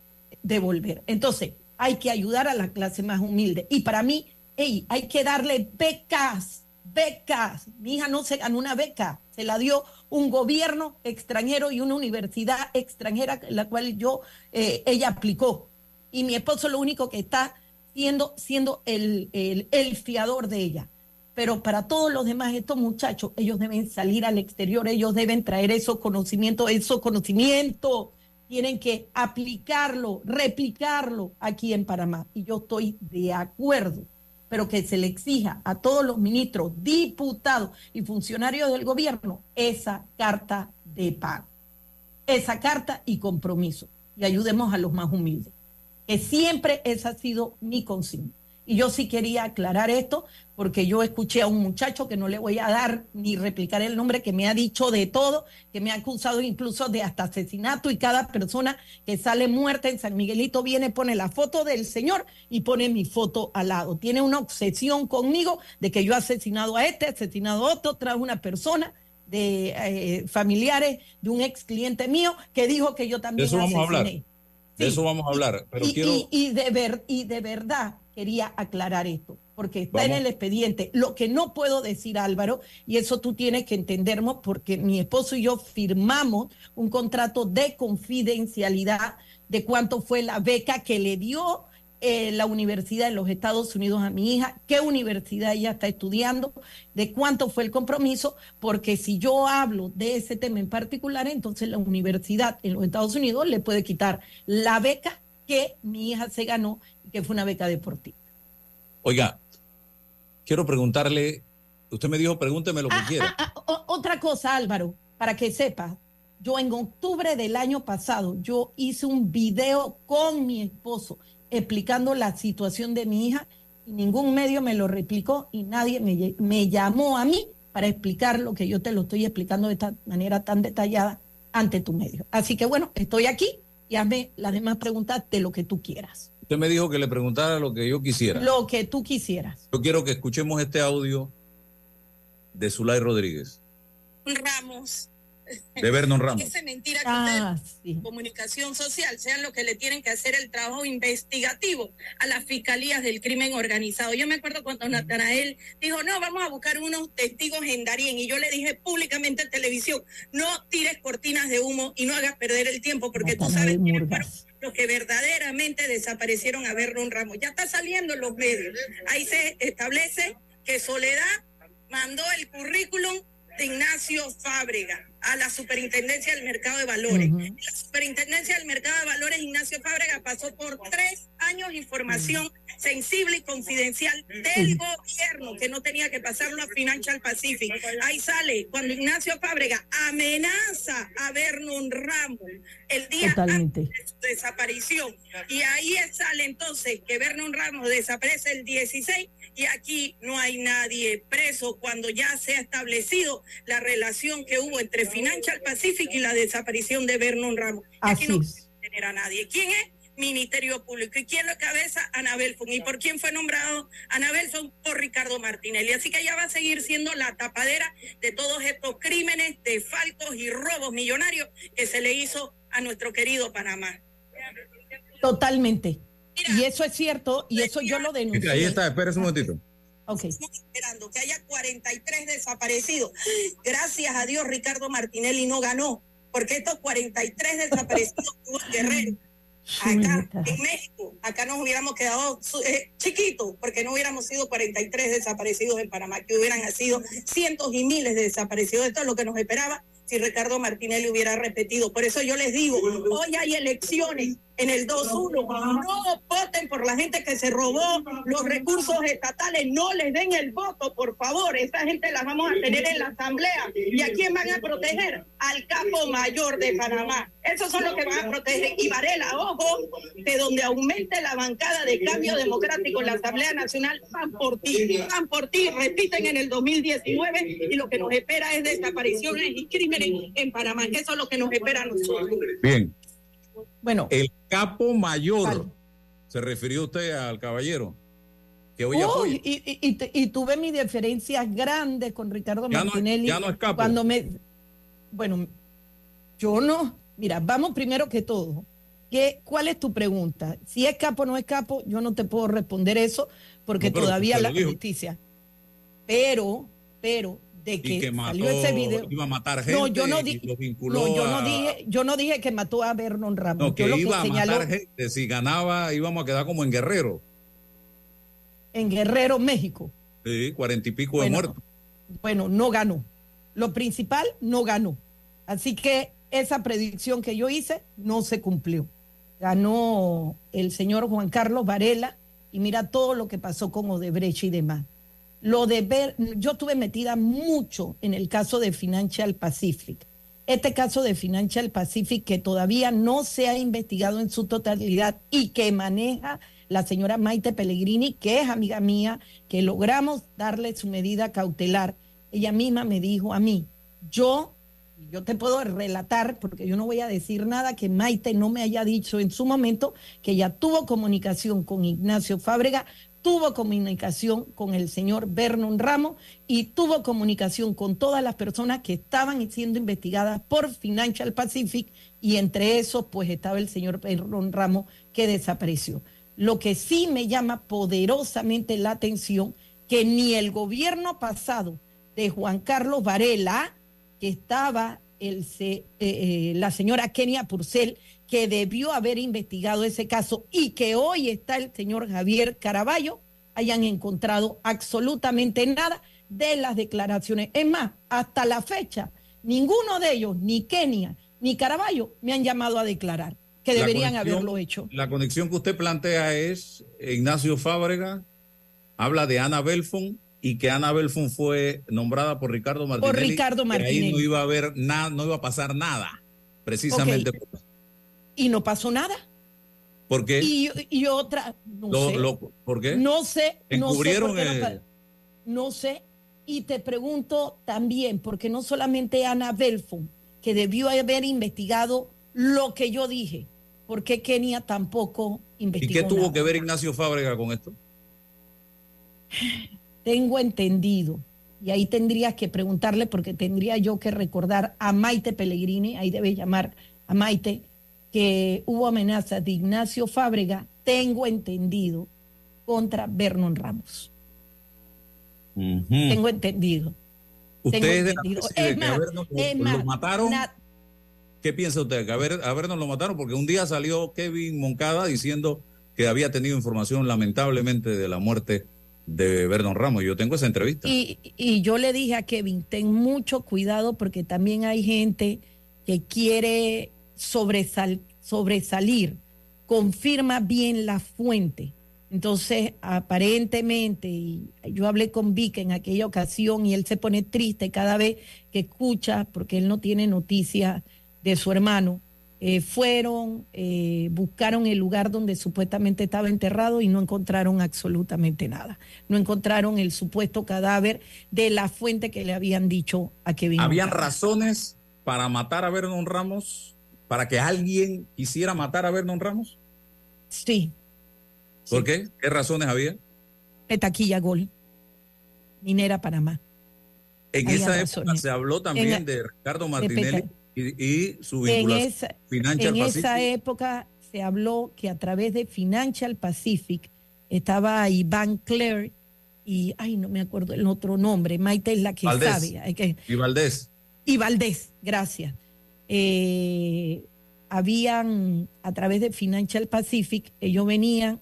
devolver. Entonces, hay que ayudar a la clase más humilde. Y para mí, hey, hay que darle becas, becas. Mi hija no se ganó una beca, se la dio un gobierno extranjero y una universidad extranjera, la cual yo, eh, ella aplicó. Y mi esposo lo único que está siendo, siendo el, el, el fiador de ella. Pero para todos los demás, estos muchachos, ellos deben salir al exterior, ellos deben traer esos conocimientos, esos conocimientos, tienen que aplicarlo, replicarlo aquí en Panamá. Y yo estoy de acuerdo, pero que se le exija a todos los ministros, diputados y funcionarios del gobierno esa carta de pago, esa carta y compromiso. Y ayudemos a los más humildes, que siempre esa ha sido mi consigna. Y yo sí quería aclarar esto porque yo escuché a un muchacho que no le voy a dar ni replicar el nombre, que me ha dicho de todo, que me ha acusado incluso de hasta asesinato y cada persona que sale muerta en San Miguelito viene, pone la foto del señor y pone mi foto al lado. Tiene una obsesión conmigo de que yo he asesinado a este, asesinado a otro, tras una persona de eh, familiares de un ex cliente mío que dijo que yo De también eso vamos a hablar. asesiné. De eso vamos a hablar. Pero y, quiero. y- y de ver, y de verdad, quería aclarar esto, porque está en el expediente. Lo que no puedo decir, Álvaro, y eso tú tienes que entendernos, porque mi esposo y yo firmamos un contrato de confidencialidad de cuánto fue la beca que le dio eh, la universidad de los Estados Unidos a mi hija, qué universidad ella está estudiando, de cuánto fue el compromiso, porque si yo hablo de ese tema en particular, entonces la universidad en los Estados Unidos le puede quitar la beca que mi hija se ganó que fue una beca deportiva. Oiga, quiero preguntarle, usted me dijo, pregúnteme lo que ah, quiera. Ah, ah, otra cosa, Álvaro, para que sepa, yo en octubre del año pasado, yo hice un video con mi esposo explicando la situación de mi hija y ningún medio me lo replicó y nadie me, me llamó a mí para explicar lo que yo te lo estoy explicando de esta manera tan detallada ante tu medio. Así que bueno, estoy aquí y hazme las demás preguntas de lo que tú quieras. Usted me dijo que le preguntara lo que yo quisiera. Lo que tú quisieras. Yo quiero que escuchemos este audio de Zulay Rodríguez. Ramos. De Vernon Ramos. Esa mentira que ah, comunicación social sean lo que le tienen que hacer el trabajo investigativo a las fiscalías del crimen organizado. Yo me acuerdo cuando Natanael dijo, no, vamos a buscar unos testigos en Darien. Y yo le dije públicamente en televisión, no tires cortinas de humo y no hagas perder el tiempo, porque tú sabes los que verdaderamente desaparecieron a Vernon Ramos. Ya está saliendo en los medios. Ahí se establece que Soledad mandó el currículum de Ignacio Fábrega a la Superintendencia del Mercado de Valores. La Superintendencia del Mercado de Valores, Ignacio Fábrega, pasó por tres años información sensible y confidencial del gobierno, que no tenía que pasarlo a Financial Pacific. Ahí sale cuando Ignacio Fábrega amenaza a Vernon Ramos el día antes de su desaparición. Y ahí sale entonces que Vernon Ramos desaparece el 16 y aquí no hay nadie preso cuando ya se ha establecido la relación que hubo entre Financial Pacific y la desaparición de Vernon Ramos. aquí no tener a nadie. ¿Quién es? Ministerio Público. ¿Y quién lo cabeza? Anabel Fon. ¿Y por quién fue nombrado Anabel Fon? Por Ricardo Martinelli. Así que ella va a seguir siendo la tapadera de todos estos crímenes de falcos y robos millonarios que se le hizo a nuestro querido Panamá. Totalmente. y eso es cierto, y eso yo lo denuncio. Ahí está, espérese un momentito. Okay. Estamos esperando que haya 43 desaparecidos. Gracias a Dios, Ricardo Martinelli no ganó, porque estos 43 desaparecidos tuvo Guerrero. Acá en México, acá nos hubiéramos quedado eh, chiquitos, porque no hubiéramos sido 43 desaparecidos en Panamá, que hubieran sido cientos y miles de desaparecidos. Esto es lo que nos esperaba si Ricardo Martinelli hubiera repetido. Por eso yo les digo, hoy hay elecciones en el 2-1. No voten por la gente que se robó los recursos estatales. No les den el voto, por favor. Esa gente la vamos a tener en la asamblea. ¿Y a quién van a proteger? Al capo mayor de Panamá. Esos son los que van a proteger. Y Varela, ojo, de donde aumente la bancada de cambio democrático en la Asamblea Nacional, van por ti. Van por ti. Repiten en el 2019 y lo que nos espera es desapariciones y crímenes en Panamá. Eso es lo que nos espera a nosotros. Bien. Bueno. El capo mayor. ¿Se refirió usted al caballero? Que hoy oh, y, y, y, tuve mis diferencias grandes con Ricardo Martinelli. ya no es capo. Cuando me. Bueno, yo no. Mira, vamos primero que todo. ¿Qué, ¿Cuál es tu pregunta? Si es capo o no es capo, yo no te puedo responder eso porque todavía la justicia. Pero, pero de que, salió ese video. Iba a matar gente no, yo no, di no, yo no dije, yo no dije que mató a Vernon Ramos. No, que iba a matar gente. Si ganaba, íbamos a quedar como en Guerrero. En Guerrero, México. Sí, cuarenta y pico de muertos. Bueno, no ganó. Lo principal, no ganó. Así que esa predicción que yo hice no se cumplió. Ganó el señor Juan Carlos Varela y mira todo lo que pasó con Odebrecht y demás. Lo de ver, yo estuve metida mucho en el caso de Financial Pacific. Este caso de Financial Pacific que todavía no se ha investigado en su totalidad y que maneja la señora Maite Pellegrini, que es amiga mía, que logramos darle su medida cautelar. Ella misma me dijo a mí, yo, yo te puedo relatar, porque yo no voy a decir nada que Maite no me haya dicho en su momento, que ella tuvo comunicación con Ignacio Fábrega tuvo comunicación con el señor Vernon Ramos y tuvo comunicación con todas las personas que estaban siendo investigadas por Financial Pacific y entre esos pues estaba el señor Vernon Ramos que desapareció. Lo que sí me llama poderosamente la atención, que ni el gobierno pasado de Juan Carlos Varela, que estaba el, eh, eh, la señora Kenia Purcell, que debió haber investigado ese caso y que hoy está el señor Javier Caraballo, hayan encontrado absolutamente nada de las declaraciones. Es más, hasta la fecha, ninguno de ellos, ni Kenia ni Caraballo, me han llamado a declarar, que La deberían haberlo hecho. La conexión que usted plantea es Ignacio Fábrega, habla de Ana Belfon y que Ana Belfon fue nombrada por Ricardo Martinelli. Ricardo que Ahí no iba a haber nada, no iba a pasar nada, precisamente. Ok. Y no pasó nada. ¿Por qué? Y, y otra, no Lo- sé. lo- ¿Por qué? No sé, no sé Encubrieron no el- pa- no sé. Y te pregunto también, porque no solamente Ana Belfon, que debió haber investigado lo que yo dije, ¿por qué Kenia tampoco ¿Y investigó? qué tuvo nada? que ver Ignacio Fábrega con esto? Tengo entendido, y ahí tendrías que preguntarle, porque tendría yo que recordar a Maite Pellegrini, ahí debe llamar a Maite, que hubo amenazas de Ignacio Fábrega, tengo entendido, contra Vernon Ramos. Tengo entendido. ¿Usted tengo entendido. que más, lo- mataron? ¿Qué piensa usted? Que a ver, a lo mataron porque un día salió Kevin Moncada diciendo que había tenido información lamentablemente de la muerte de Vernon Ramos. Yo tengo esa entrevista. Y, y yo le dije a Kevin, ten mucho cuidado porque también hay gente que quiere sobresal- sobresalir, confirma bien la fuente. Entonces, aparentemente, y yo hablé con Vic en aquella ocasión y él se pone triste cada vez que escucha, porque él no tiene noticias de su hermano. Eh, fueron, eh, buscaron el lugar donde supuestamente estaba enterrado y no encontraron absolutamente nada. No encontraron el supuesto cadáver de la fuente que le habían dicho a Kevin. ¿Habían razones para matar a Vernon Ramos? ¿Para que alguien quisiera matar a Vernon Ramos? Sí, ¿Por qué? ¿Qué razones había? Petaquilla Gol, Minera Panamá. En Había esa razones. época se habló también En- de Ricardo Martinelli y, y su En vinculación esa, Financial en Pacific. esa época se habló que a través de Financial Pacific estaba Iván Clare y, ay, no me acuerdo el otro nombre, Maite es la que Valdés. sabe. hay que- y Valdés. y Valdés, gracias. Eh, habían, a través de Financial Pacific, ellos venían,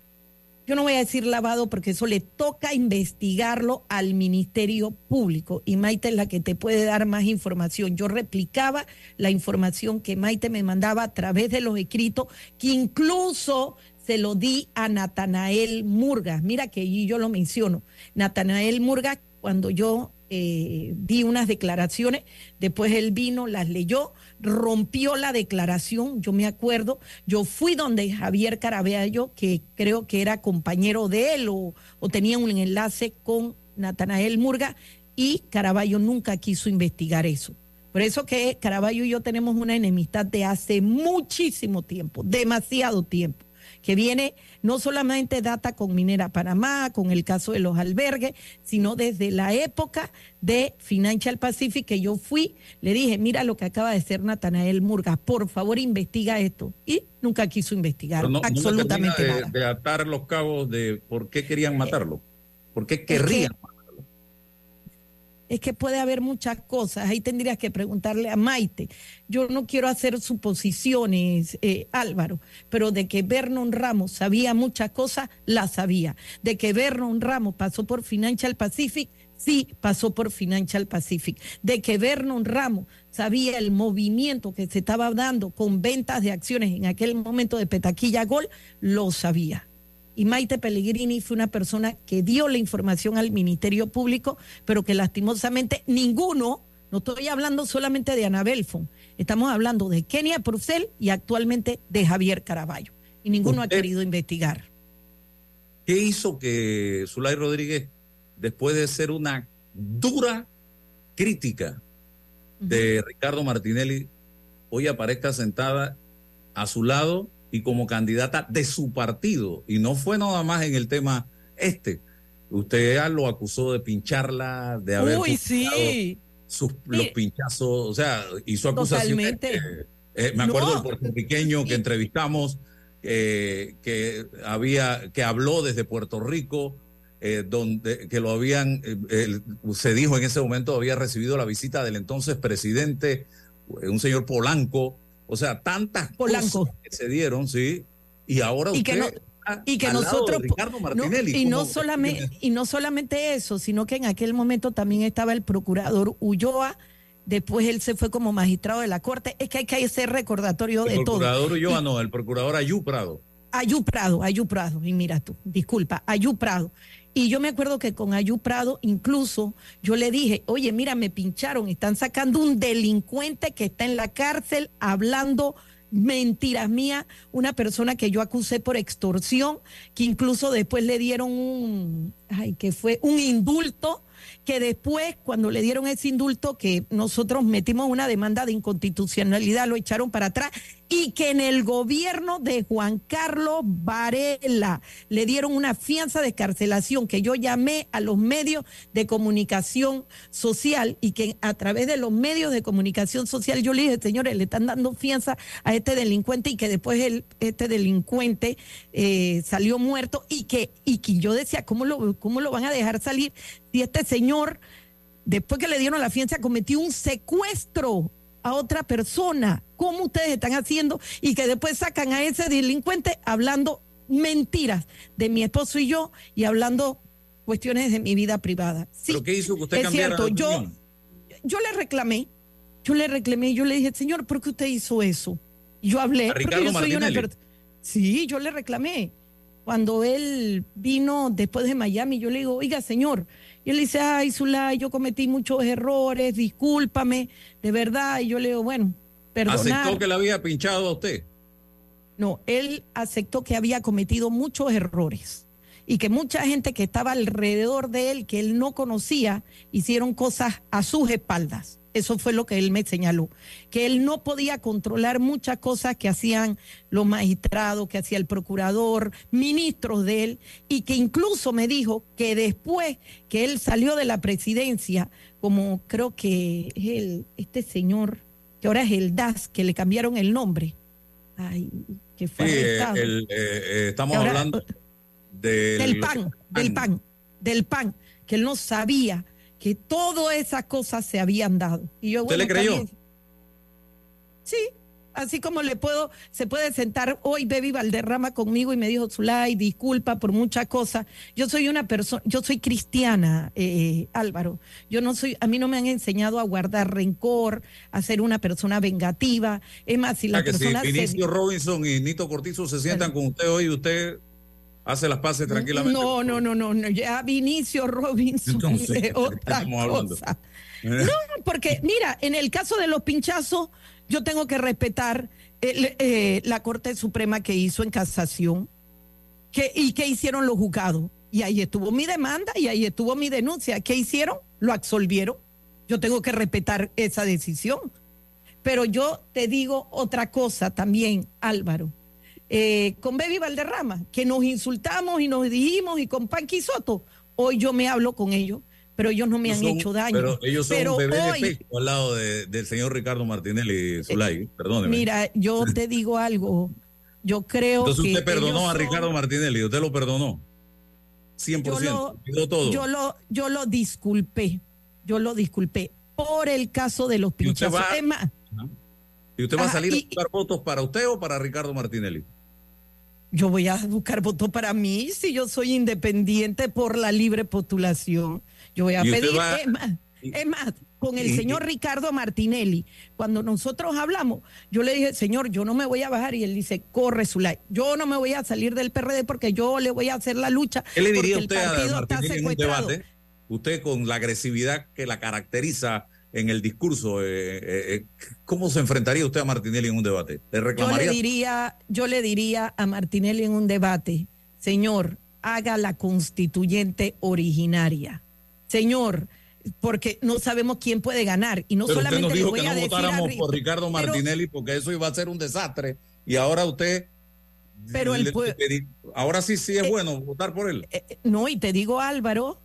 yo no voy a decir lavado porque eso le toca investigarlo al Ministerio Público y Maite es la que te puede dar más información. Yo replicaba la información que Maite me mandaba a través de los escritos, que incluso se lo di a Natanael Murga. Mira que yo lo menciono. Natanael Murga, cuando yo eh, di unas declaraciones, después él vino, las leyó, rompió la declaración, yo me acuerdo, yo fui donde Javier Caraballo, que creo que era compañero de él o, o tenía un enlace con Natanael Murga, y Caraballo nunca quiso investigar eso. Por eso que Caraballo y yo tenemos una enemistad de hace muchísimo tiempo, demasiado tiempo que viene no solamente data con Minera Panamá, con el caso de los albergues, sino desde la época de Financial Pacific que yo fui, le dije, mira lo que acaba de hacer Natanael Murga, por favor investiga esto. Y nunca quiso investigar no me absolutamente termina de, nada. de atar los cabos de por qué querían matarlo. ¿Por qué querrían? Es que puede haber muchas cosas. Ahí tendrías que preguntarle a Maite. Yo no quiero hacer suposiciones, eh, Álvaro, pero de que Vernon Ramos sabía muchas cosas, la sabía. De que Vernon Ramos pasó por Financial Pacific, sí pasó por Financial Pacific. De que Vernon Ramos sabía el movimiento que se estaba dando con ventas de acciones en aquel momento de Petaquilla Gol, lo sabía. Y Maite Pellegrini fue una persona que dio la información al Ministerio Público, pero que lastimosamente ninguno, no estoy hablando solamente de Ana Belfon, estamos hablando de Kenia Purcell y actualmente de Javier Caraballo. Y ninguno Usted- ha querido investigar. ¿Qué hizo que Zulay Rodríguez, después de ser una dura crítica de Ricardo Martinelli, hoy aparezca sentada a su lado y como candidata de su partido? Y no fue nada más en el tema este. Usted ya lo acusó de pincharla, de haber Uy, sí. sus- los pinchazos, o sea, hizo acusaciones. Totalmente. eh, me acuerdo No. del puertorriqueño que entrevistamos eh, que había, que habló desde Puerto Rico, eh, donde que lo habían, se dijo en ese momento había recibido la visita del entonces presidente, un señor Polanco, o sea, tantas Polanco. cosas que se dieron, sí, y ahora y usted que, no- y que nosotros no, y no solamente y no solamente eso sino que en aquel momento también estaba el procurador Ulloa después él se fue como magistrado de la corte es que hay que hacer recordatorio el de todo procurador Y- Ulloa, no, el procurador Ayú Prado. Ayú Prado, Ayú Prado, y mira tú, disculpa, Ayú Prado. Y yo me acuerdo que con Ayú Prado, incluso yo le dije, oye, mira, me pincharon, están sacando un delincuente que está en la cárcel hablando mentiras mías, una persona que yo acusé por extorsión, que incluso después le dieron un, ay, que fue un indulto, que después, cuando le dieron ese indulto, que nosotros metimos una demanda de inconstitucionalidad, lo echaron para atrás, y que en el gobierno de Juan Carlos Varela le dieron una fianza de escarcelación, que yo llamé a los medios de comunicación social y que a través de los medios de comunicación social yo le dije, señores, le están dando fianza a este delincuente y que después el, este delincuente eh, salió muerto y que, y que yo decía, ¿cómo lo, ¿cómo lo van a dejar salir si este señor, después que le dieron la fianza, cometió un secuestro? A otra persona, ¿cómo ustedes están haciendo? Y que después sacan a ese delincuente hablando mentiras de mi esposo y yo y hablando cuestiones de mi vida privada. Sí, ¿Pero qué hizo que usted es cierto, yo, yo le reclamé, yo le reclamé, yo le dije, señor, ¿por qué usted hizo eso? Y Yo hablé, ¿A porque yo soy una Martinelli? per- Sí, yo le reclamé. Cuando él vino después de Miami, yo le digo, oiga, señor, y él dice, ay, Zulay, yo cometí muchos errores, discúlpame, de verdad. Y yo le digo, bueno, perdonar. Aceptó que le había pinchado a usted. No, él aceptó que había cometido muchos errores y que mucha gente que estaba alrededor de él, que él no conocía, hicieron cosas a sus espaldas. Eso fue lo que él me señaló, que él no podía controlar muchas cosas que hacían los magistrados, que hacía el procurador, ministros de él, y que incluso me dijo que después que él salió de la presidencia, como creo que es el, este señor, que ahora es el DAS, que le cambiaron el nombre, ay, que Sí, fue eh, arrestado. el, eh, eh, estamos ahora- hablando del, del pan, del pan, del pan, que él no sabía que todas esas cosas se habían dado. Y yo, ¿Usted le está creyó? Sí, así como le puedo, se puede sentar hoy Baby Valderrama conmigo y me dijo, Zulay, disculpa por muchas cosas. Yo soy una persona, yo soy cristiana, eh, Álvaro. Yo no soy, a mí no me han enseñado a guardar rencor, a ser una persona vengativa. Es más, si la Ah, que si se- Vinicio Robinson y Nito Cortizo se sientan con usted hoy, usted hace las paces tranquilamente. No, no, no, no, no, ya Vinicio Robinson Entonces, es ¿de qué otra estamos hablando? cosa. No, porque mira, en el caso de los pinchazos, yo tengo que respetar el, eh, la Corte Suprema que hizo en casación que, y que hicieron los juzgados. Y ahí estuvo mi demanda y ahí estuvo mi denuncia. ¿Qué hicieron? Lo absolvieron. Yo tengo que respetar esa decisión. Pero yo te digo otra cosa también, Álvaro. Eh, con Baby Valderrama, que nos insultamos y nos dijimos y con Panqui Soto. Hoy yo me hablo con ellos, pero ellos no me han Son- hecho daño. Pero ellos son Pero hoy- de pecho al lado de- del señor Ricardo Martinelli Zulay. Perdóneme. Mira, yo te digo algo. Yo creo Entonces que usted perdonó a son- Ricardo Martinelli, usted lo perdonó. 100%, yo lo, todo. yo lo, yo lo disculpé. Yo lo disculpé por el caso de los ¿Y usted pinchazos. va- ¿Y usted va a salir y- a buscar votos para usted o para Ricardo Martinelli? Yo voy a buscar voto para mí si yo soy independiente por la libre postulación. Yo voy a pedir, va- es más, es más, con el señor Ricardo Martinelli, cuando nosotros hablamos, yo le dije, señor, yo no me voy a bajar y él dice, corre Zulay, yo no me voy a salir del PRD porque yo le voy a hacer la lucha. ¿Qué le diría porque usted el a está Martinelli en un secuestrado. debate? Usted con la agresividad que la caracteriza en el discurso, eh, eh, eh, ¿cómo se enfrentaría usted a Martinelli en un debate? ¿Le Yo le reclamaría? diría, yo le diría a Martinelli en un debate, señor, haga la constituyente originaria. Señor, porque no sabemos quién puede ganar. Y no Pero usted solamente nos le dijo voy que no a votáramos por Ricardo pero- Martinelli porque eso iba a ser un desastre. Y ahora usted... Pero el le- le ahora sí, sí es bueno votar por él. Eh, No, y te digo Álvaro,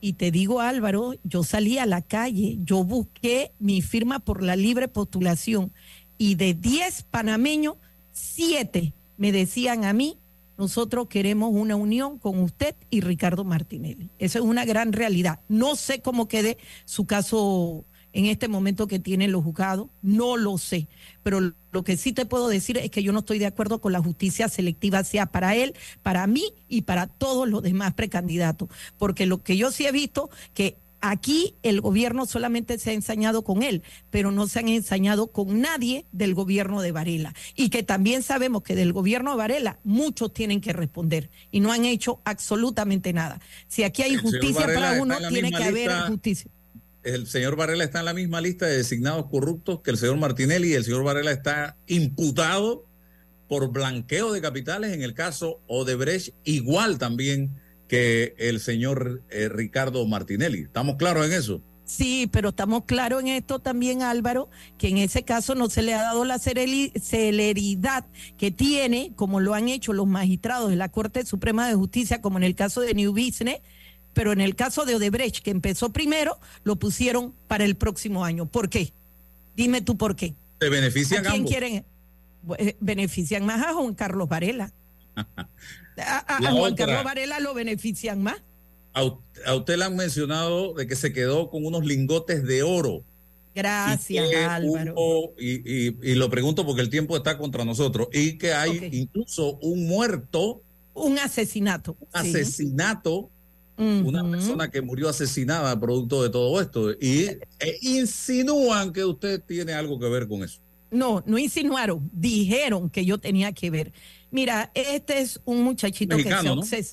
y te digo Álvaro, yo salí a la calle, yo busqué mi firma por la libre postulación y de 10 panameños, 7 me decían a mí, nosotros queremos una unión con usted y Ricardo Martinelli. Esa es una gran realidad. No sé cómo quede su caso en este momento que tienen los juzgados, no lo sé, pero lo que sí te puedo decir es que yo no estoy de acuerdo con la justicia selectiva, sea para él, para mí y para todos los demás precandidatos, porque lo que yo sí he visto que Aquí el gobierno solamente se ha ensañado con él, pero no se han ensañado con nadie del gobierno de Varela. Y que también sabemos que del gobierno de Varela muchos tienen que responder y no han hecho absolutamente nada. Si aquí hay justicia para uno, tiene que haber justicia. El señor Varela está en la misma lista de designados corruptos que el señor Martinelli y el señor Varela está imputado por blanqueo de capitales en el caso Odebrecht, igual también que el señor eh, Ricardo Martinelli. ¿Estamos claros en eso? Sí, pero estamos claros en esto también, Álvaro, que en ese caso no se le ha dado la celeridad que tiene, como lo han hecho los magistrados de la Corte Suprema de Justicia, como en el caso de New Business, pero en el caso de Odebrecht, que empezó primero, lo pusieron para el próximo año. ¿Por qué? Dime tú por qué. Se benefician ¿A quién ambos. quieren? Eh, Benefician más a Juan Carlos Varela. A, a- a La Juan. Carlos Varela lo benefician más. A, usted le han mencionado de que se quedó con unos lingotes de oro. Gracias, Y Álvaro. hubo- y, y- y lo pregunto porque el tiempo está contra nosotros. Y que hay incluso un muerto, Un asesinato. sí. asesinato, una persona que murió asesinada producto de todo esto. Y e insinúan que usted tiene algo que ver con eso. No, no insinuaron, dijeron que yo tenía que ver. Mira, este es un muchachito Mexicano, que se ¿no?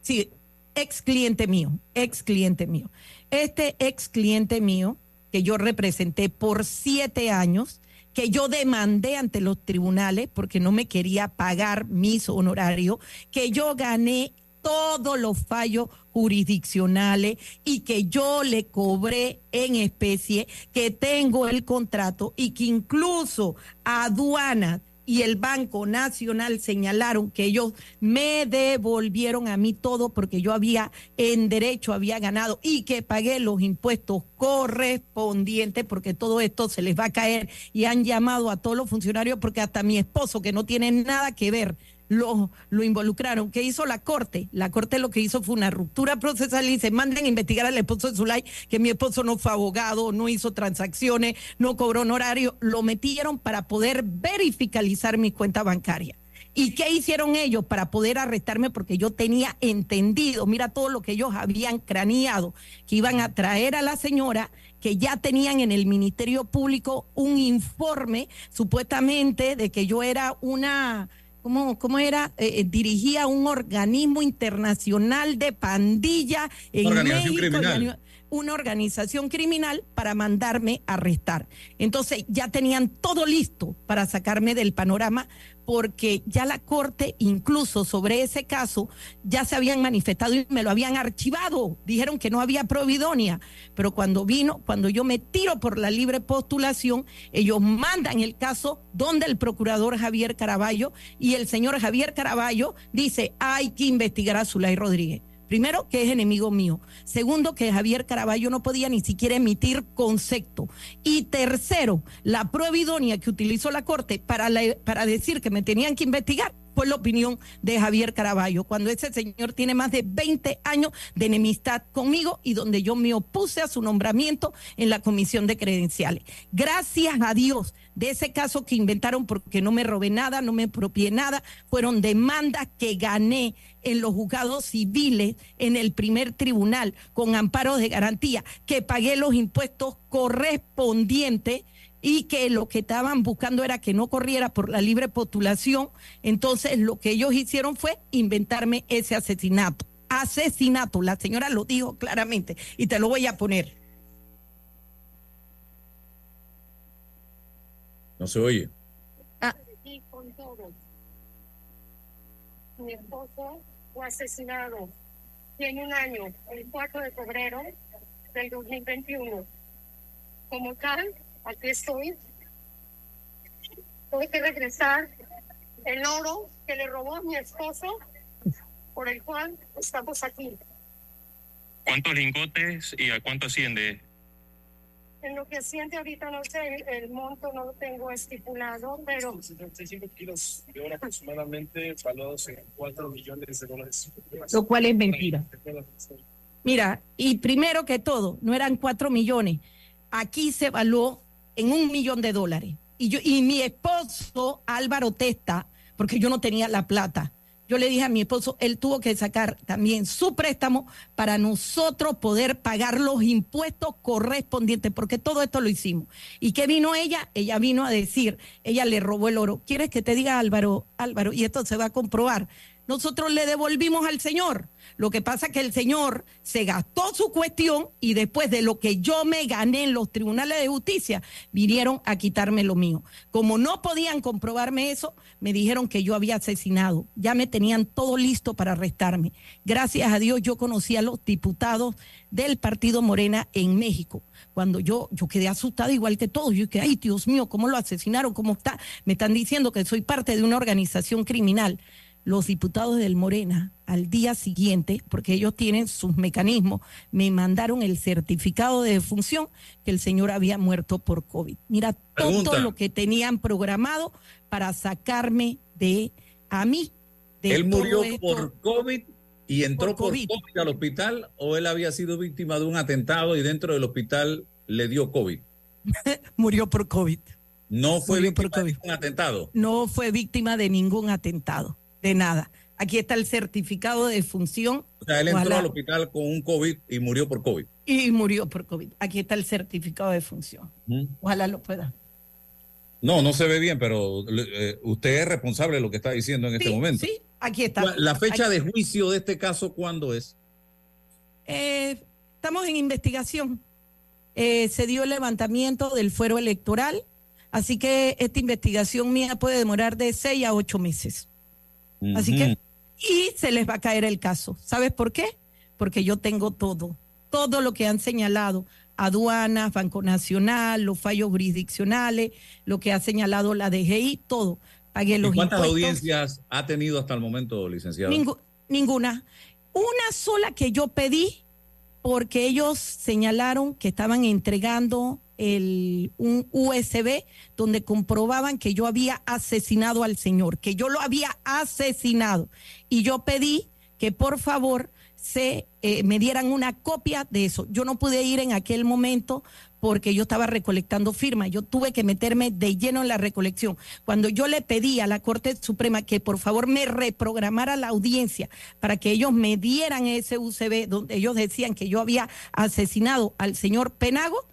Sí, ex cliente mío, ex cliente mío. Este ex cliente mío, que yo representé por siete años, que yo demandé ante los tribunales porque no me quería pagar mis honorarios, que yo gané todos los fallos jurisdiccionales y que yo le cobré en especie, que tengo el contrato y que incluso aduanas y el Banco Nacional señalaron que ellos me devolvieron a mí todo porque yo había en derecho había ganado y que pagué los impuestos correspondientes porque todo esto se les va a caer y han llamado a todos los funcionarios porque hasta mi esposo que no tiene nada que ver lo, involucraron. ¿Qué hizo la Corte? La Corte lo que hizo fue una ruptura procesal y se manden a investigar al esposo de Zulay, que mi esposo no fue abogado, no hizo transacciones, no cobró honorario. Lo metieron para poder verificalizar mi cuenta bancaria. ¿Y qué hicieron ellos para poder arrestarme? Porque yo tenía entendido, mira todo lo que ellos habían craneado, que iban a traer a la señora, que ya tenían en el Ministerio Público un informe supuestamente de que yo era una ¿Cómo, cómo era? Eh, eh, dirigía un organismo internacional de pandilla en Organización México, criminal. Una organización criminal para mandarme a arrestar. Entonces ya tenían todo listo para sacarme del panorama porque ya la corte incluso sobre ese caso ya se habían manifestado y me lo habían archivado. Dijeron que no había providonia, pero cuando vino, cuando yo me tiro por la libre postulación, ellos mandan el caso donde el procurador Javier Caraballo y el señor Javier Caraballo dice, hay que investigar a Zulay Rodríguez. Primero, que es enemigo mío. Segundo, que Javier Caraballo no podía ni siquiera emitir concepto. Y tercero, la prueba idónea que utilizó la Corte para, la- para decir que me tenían que investigar fue la opinión de Javier Caraballo, cuando ese señor tiene más de 20 años de enemistad conmigo y donde yo me opuse a su nombramiento en la comisión de credenciales. Gracias a Dios de ese caso que inventaron porque no me robé nada, no me apropié nada, fueron demandas que gané en los juzgados civiles en el primer tribunal con amparos de garantía, que pagué los impuestos correspondientes y que lo que estaban buscando era que no corriera por la libre postulación. Entonces lo que ellos hicieron fue inventarme ese asesinato. Asesinato, la señora lo dijo claramente y te lo voy a poner. No se oye. todo. Mi esposo fue asesinado. Tiene un año, el 4 de febrero del 2021. Como tal, aquí estoy. Tuve que regresar el oro que le robó a mi esposo, por el cual estamos aquí. ¿Cuántos lingotes y a cuánto asciende? En lo que siente ahorita, no sé, el, el monto no lo tengo estipulado, pero 75 kilos de oro aproximadamente valuados en 4 millones de dólares. Lo cual es mentira. Mira, y primero que todo, no eran cuatro millones. Aquí se evaluó en un millón de dólares. Y, yo, y mi esposo, Álvaro Testa, porque yo no tenía la plata, yo le dije a mi esposo, él tuvo que sacar también su préstamo para nosotros poder pagar los impuestos correspondientes, porque todo esto lo hicimos. ¿Y qué vino ella? Ella vino a decir, ella le robó el oro. ¿Quieres que te diga Álvaro? Álvaro, y esto se va a comprobar. Nosotros le devolvimos al Señor. Lo que pasa es que el Señor se gastó su cuestión y después de lo que yo me gané en los tribunales de justicia, vinieron a quitarme lo mío. Como no podían comprobarme eso, me dijeron que yo había asesinado. Ya me tenían todo listo para arrestarme. Gracias a Dios yo conocí a los diputados del Partido Morena en México. Cuando yo, yo quedé asustada igual que todos, yo dije, ay Dios mío, ¿cómo lo asesinaron? ¿Cómo está? Me están diciendo que soy parte de una organización criminal los diputados del Morena al día siguiente, porque ellos tienen sus mecanismos, me mandaron el certificado de defunción que el señor había muerto por COVID. Mira Pregunta. todo lo que tenían programado para sacarme de a mí. De ¿Él murió esto. por COVID y entró Por por COVID. Al hospital o él había sido víctima de un atentado y dentro del hospital le dio COVID? murió por COVID. No fue Murió víctima por de un atentado. No fue víctima de ningún atentado, de nada. Aquí está el certificado de defunción. O sea, él entró Ojalá- al hospital con un COVID y murió por COVID. y murió por COVID. Aquí está el certificado de defunción. Ojalá lo pueda. No, no se ve bien, pero eh, usted es responsable de lo que está diciendo en este momento. sí, aquí está. La fecha Aquí- de juicio de este caso, ¿cuándo es? Eh, estamos en investigación. Eh, se dio el levantamiento del fuero electoral, así que esta investigación mía puede demorar de seis a ocho meses. Así que, y se les va a caer el caso. ¿Sabes por qué? Porque yo tengo todo, todo lo que han señalado, aduanas, Banco Nacional, los fallos jurisdiccionales, lo que ha señalado la DGI, todo. Pagué ¿Y los cuántas impuestos. audiencias ha tenido hasta el momento, licenciado? Ningu- ninguna. Una sola que yo pedí porque ellos señalaron que estaban entregando el, un USB donde comprobaban que yo había asesinado al señor, que yo lo había asesinado. Y yo pedí que por favor se eh, me dieran una copia de eso. Yo no pude ir en aquel momento porque yo estaba recolectando firmas. Yo tuve que meterme de lleno en la recolección. Cuando yo le pedí a la Corte Suprema que por favor me reprogramara la audiencia para que ellos me dieran ese UCB donde ellos decían que yo había asesinado al señor Penago,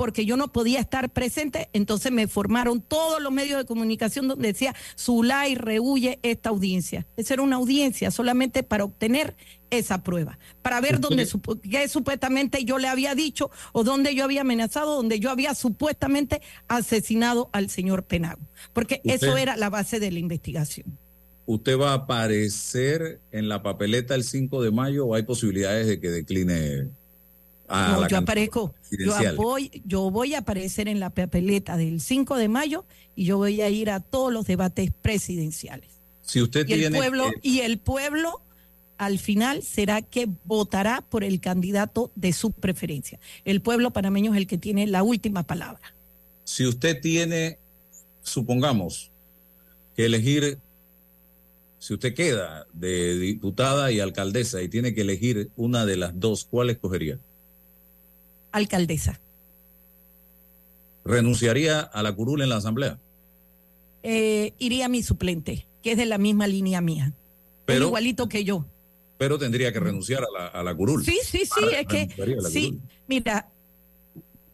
porque yo no podía estar presente, entonces me formaron todos los medios de comunicación donde decía Zulay rehuye esta audiencia. Esa era una audiencia solamente para obtener esa prueba, para ver dónde qué supuestamente yo le había dicho o dónde yo había amenazado, donde yo había supuestamente asesinado al señor Penago, porque eso era la base de la investigación. ¿Usted va a aparecer en la papeleta el 5 de mayo o hay posibilidades de que decline No, yo aparezco, yo voy, yo voy a aparecer en la papeleta del 5 de mayo y yo voy a ir a todos los debates presidenciales. Si usted Y el pueblo, y el pueblo al final será que votará por el candidato de su preferencia. El pueblo panameño es el que tiene la última palabra. si usted tiene, supongamos, que elegir, si usted queda de diputada y alcaldesa y tiene que elegir una de las dos, ¿cuál escogería? Alcaldesa. ¿Renunciaría a la curul en la asamblea? Eh, iría mi suplente, que es de la misma línea mía. Pero- igualito que yo. Pero tendría que renunciar a la, a la curul. Sí, sí, sí, es que sí, curul. mira,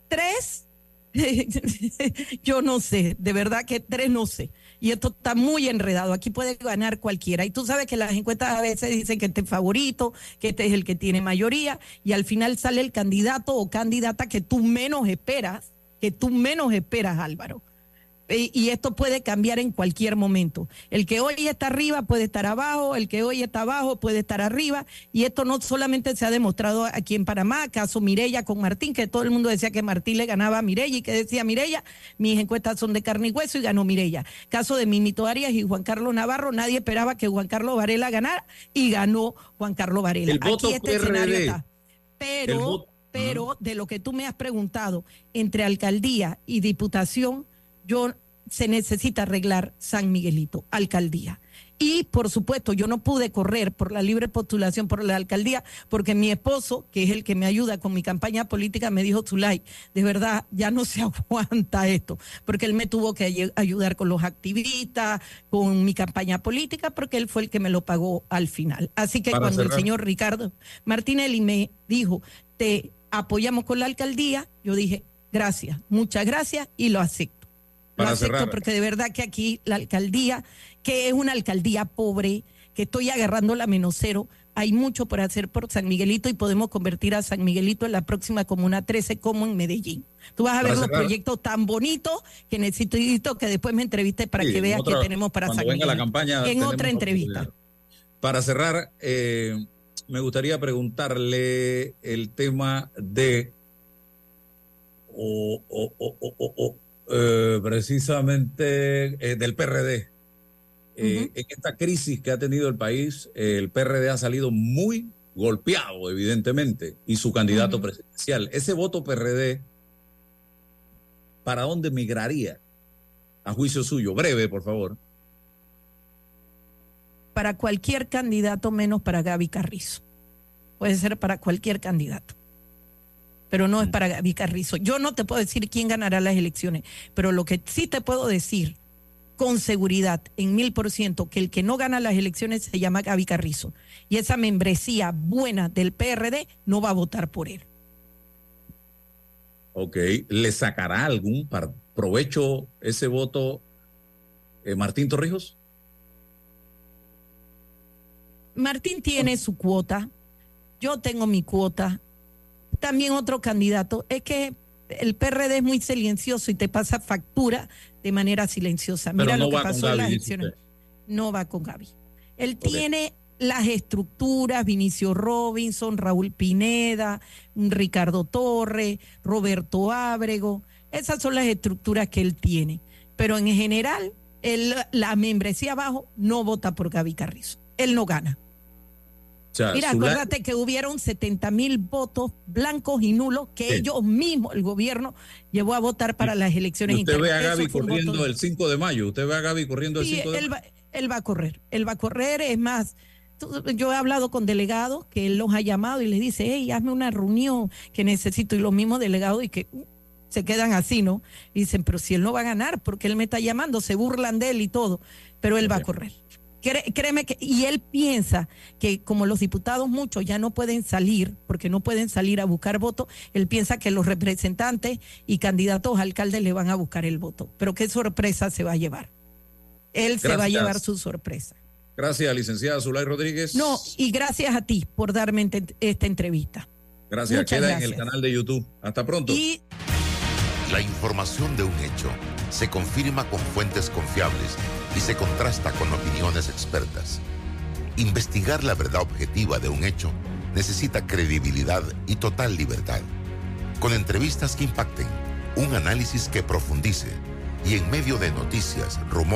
tres, yo no sé, de verdad que tres no sé. Y esto está muy enredado, aquí puede ganar cualquiera. Y tú sabes que las encuestas a veces dicen que este es favorito, que este es el que tiene mayoría, y al final sale el candidato o candidata que tú menos esperas, que tú menos esperas, Álvaro. Y y esto puede cambiar en cualquier momento. El que hoy está arriba puede estar abajo, el que hoy está abajo puede estar arriba. Y esto no solamente se ha demostrado aquí en Panamá, caso Mirella con Martín, que todo el mundo decía que Martín le ganaba a Mirella y que decía Mirella, mis encuestas son de carne y hueso y ganó Mirella. Caso de Mimito Arias y Juan Carlos Navarro, nadie esperaba que Juan Carlos Varela ganara y ganó Juan Carlos Varela. El voto aquí este escenario está. Pero, voto- pero de lo que tú me has preguntado, entre alcaldía y diputación, yo se necesita arreglar San Miguelito, alcaldía. Y por supuesto, yo no pude correr por la libre postulación por la alcaldía porque mi esposo, que es el que me ayuda con mi campaña política, me dijo, Zulay, de verdad, ya no se aguanta esto, porque él me tuvo que ayudar con los activistas, con mi campaña política, porque él fue el que me lo pagó al final. Así que cuando el señor Ricardo Martinelli me dijo, te apoyamos con la alcaldía, yo dije, gracias, muchas gracias y lo acepto. Lo acepto porque de verdad que aquí la alcaldía que es una alcaldía pobre, que estoy agarrando la menos cero. Hay mucho por hacer por San Miguelito y podemos convertir a San Miguelito en la próxima Comuna 13 como en Medellín. Tú vas a ver los proyectos tan bonitos que necesito que después me entreviste para que veas que tenemos para San Miguelito. la campaña, en otra entrevista. Para cerrar, eh, me gustaría preguntarle el tema de o, eh, precisamente eh, del PRD. Eh, en esta crisis que ha tenido el país, el PRD ha salido muy golpeado, evidentemente, y su candidato presidencial. Ese voto PRD, ¿para dónde migraría? A juicio suyo, breve, por favor. Para cualquier candidato menos para Gaby Carrizo. Puede ser para cualquier candidato pero no es mm. para Gaby Carrizo. Yo no te puedo decir quién ganará las elecciones, pero lo que sí te puedo decir con seguridad, en mil por ciento, que el que no gana las elecciones se llama Gaby Carrizo. Y esa membresía buena del PRD no va a votar por él. Ok, ¿le sacará algún provecho ese voto eh, Martín Torrijos? Martín tiene su cuota, yo tengo mi cuota, también otro candidato. Es que el PRD es muy silencioso y te pasa factura de manera silenciosa. Mira lo que pasó en las elecciones. No va con Gaby. Él tiene las estructuras, Vinicio Robinson, Raúl Pineda, Ricardo Torre, Roberto Ábrego. Esas son las estructuras que él tiene. Pero en general, la membresía abajo no vota por Gaby Carrizo. Él no gana. Mira, acuérdate que hubieron 70 mil votos blancos y nulos que ellos mismos, el gobierno, llevó a votar para las elecciones Usted ve a Gaby corriendo el 5 de mayo, usted ve a Gaby corriendo el 5 de él Va, él va a correr, él va a correr, es más, yo he hablado con delegados que él los ha llamado y les dice, hey, hazme una reunión que necesito, y los mismos delegados y que uh, se quedan así, ¿no? Y dicen, pero si él no va a ganar, porque él me está llamando, se burlan de él y todo, pero él va a correr créeme que, y él piensa que como los diputados muchos ya no pueden salir, porque no pueden salir a buscar votos, él piensa que los representantes y candidatos a alcaldes le van a buscar el voto. Pero qué sorpresa se va a llevar. Él se va a llevar su sorpresa. Gracias, licenciada Zulay Rodríguez. No, y gracias a ti por darme esta entrevista. Gracias, queda en el canal de YouTube. Hasta pronto. Y... La información de un hecho se confirma con fuentes confiables y se contrasta con opiniones expertas. Investigar la verdad objetiva de un hecho necesita credibilidad y total libertad. Con entrevistas que impacten, un análisis que profundice y en medio de noticias, rumores,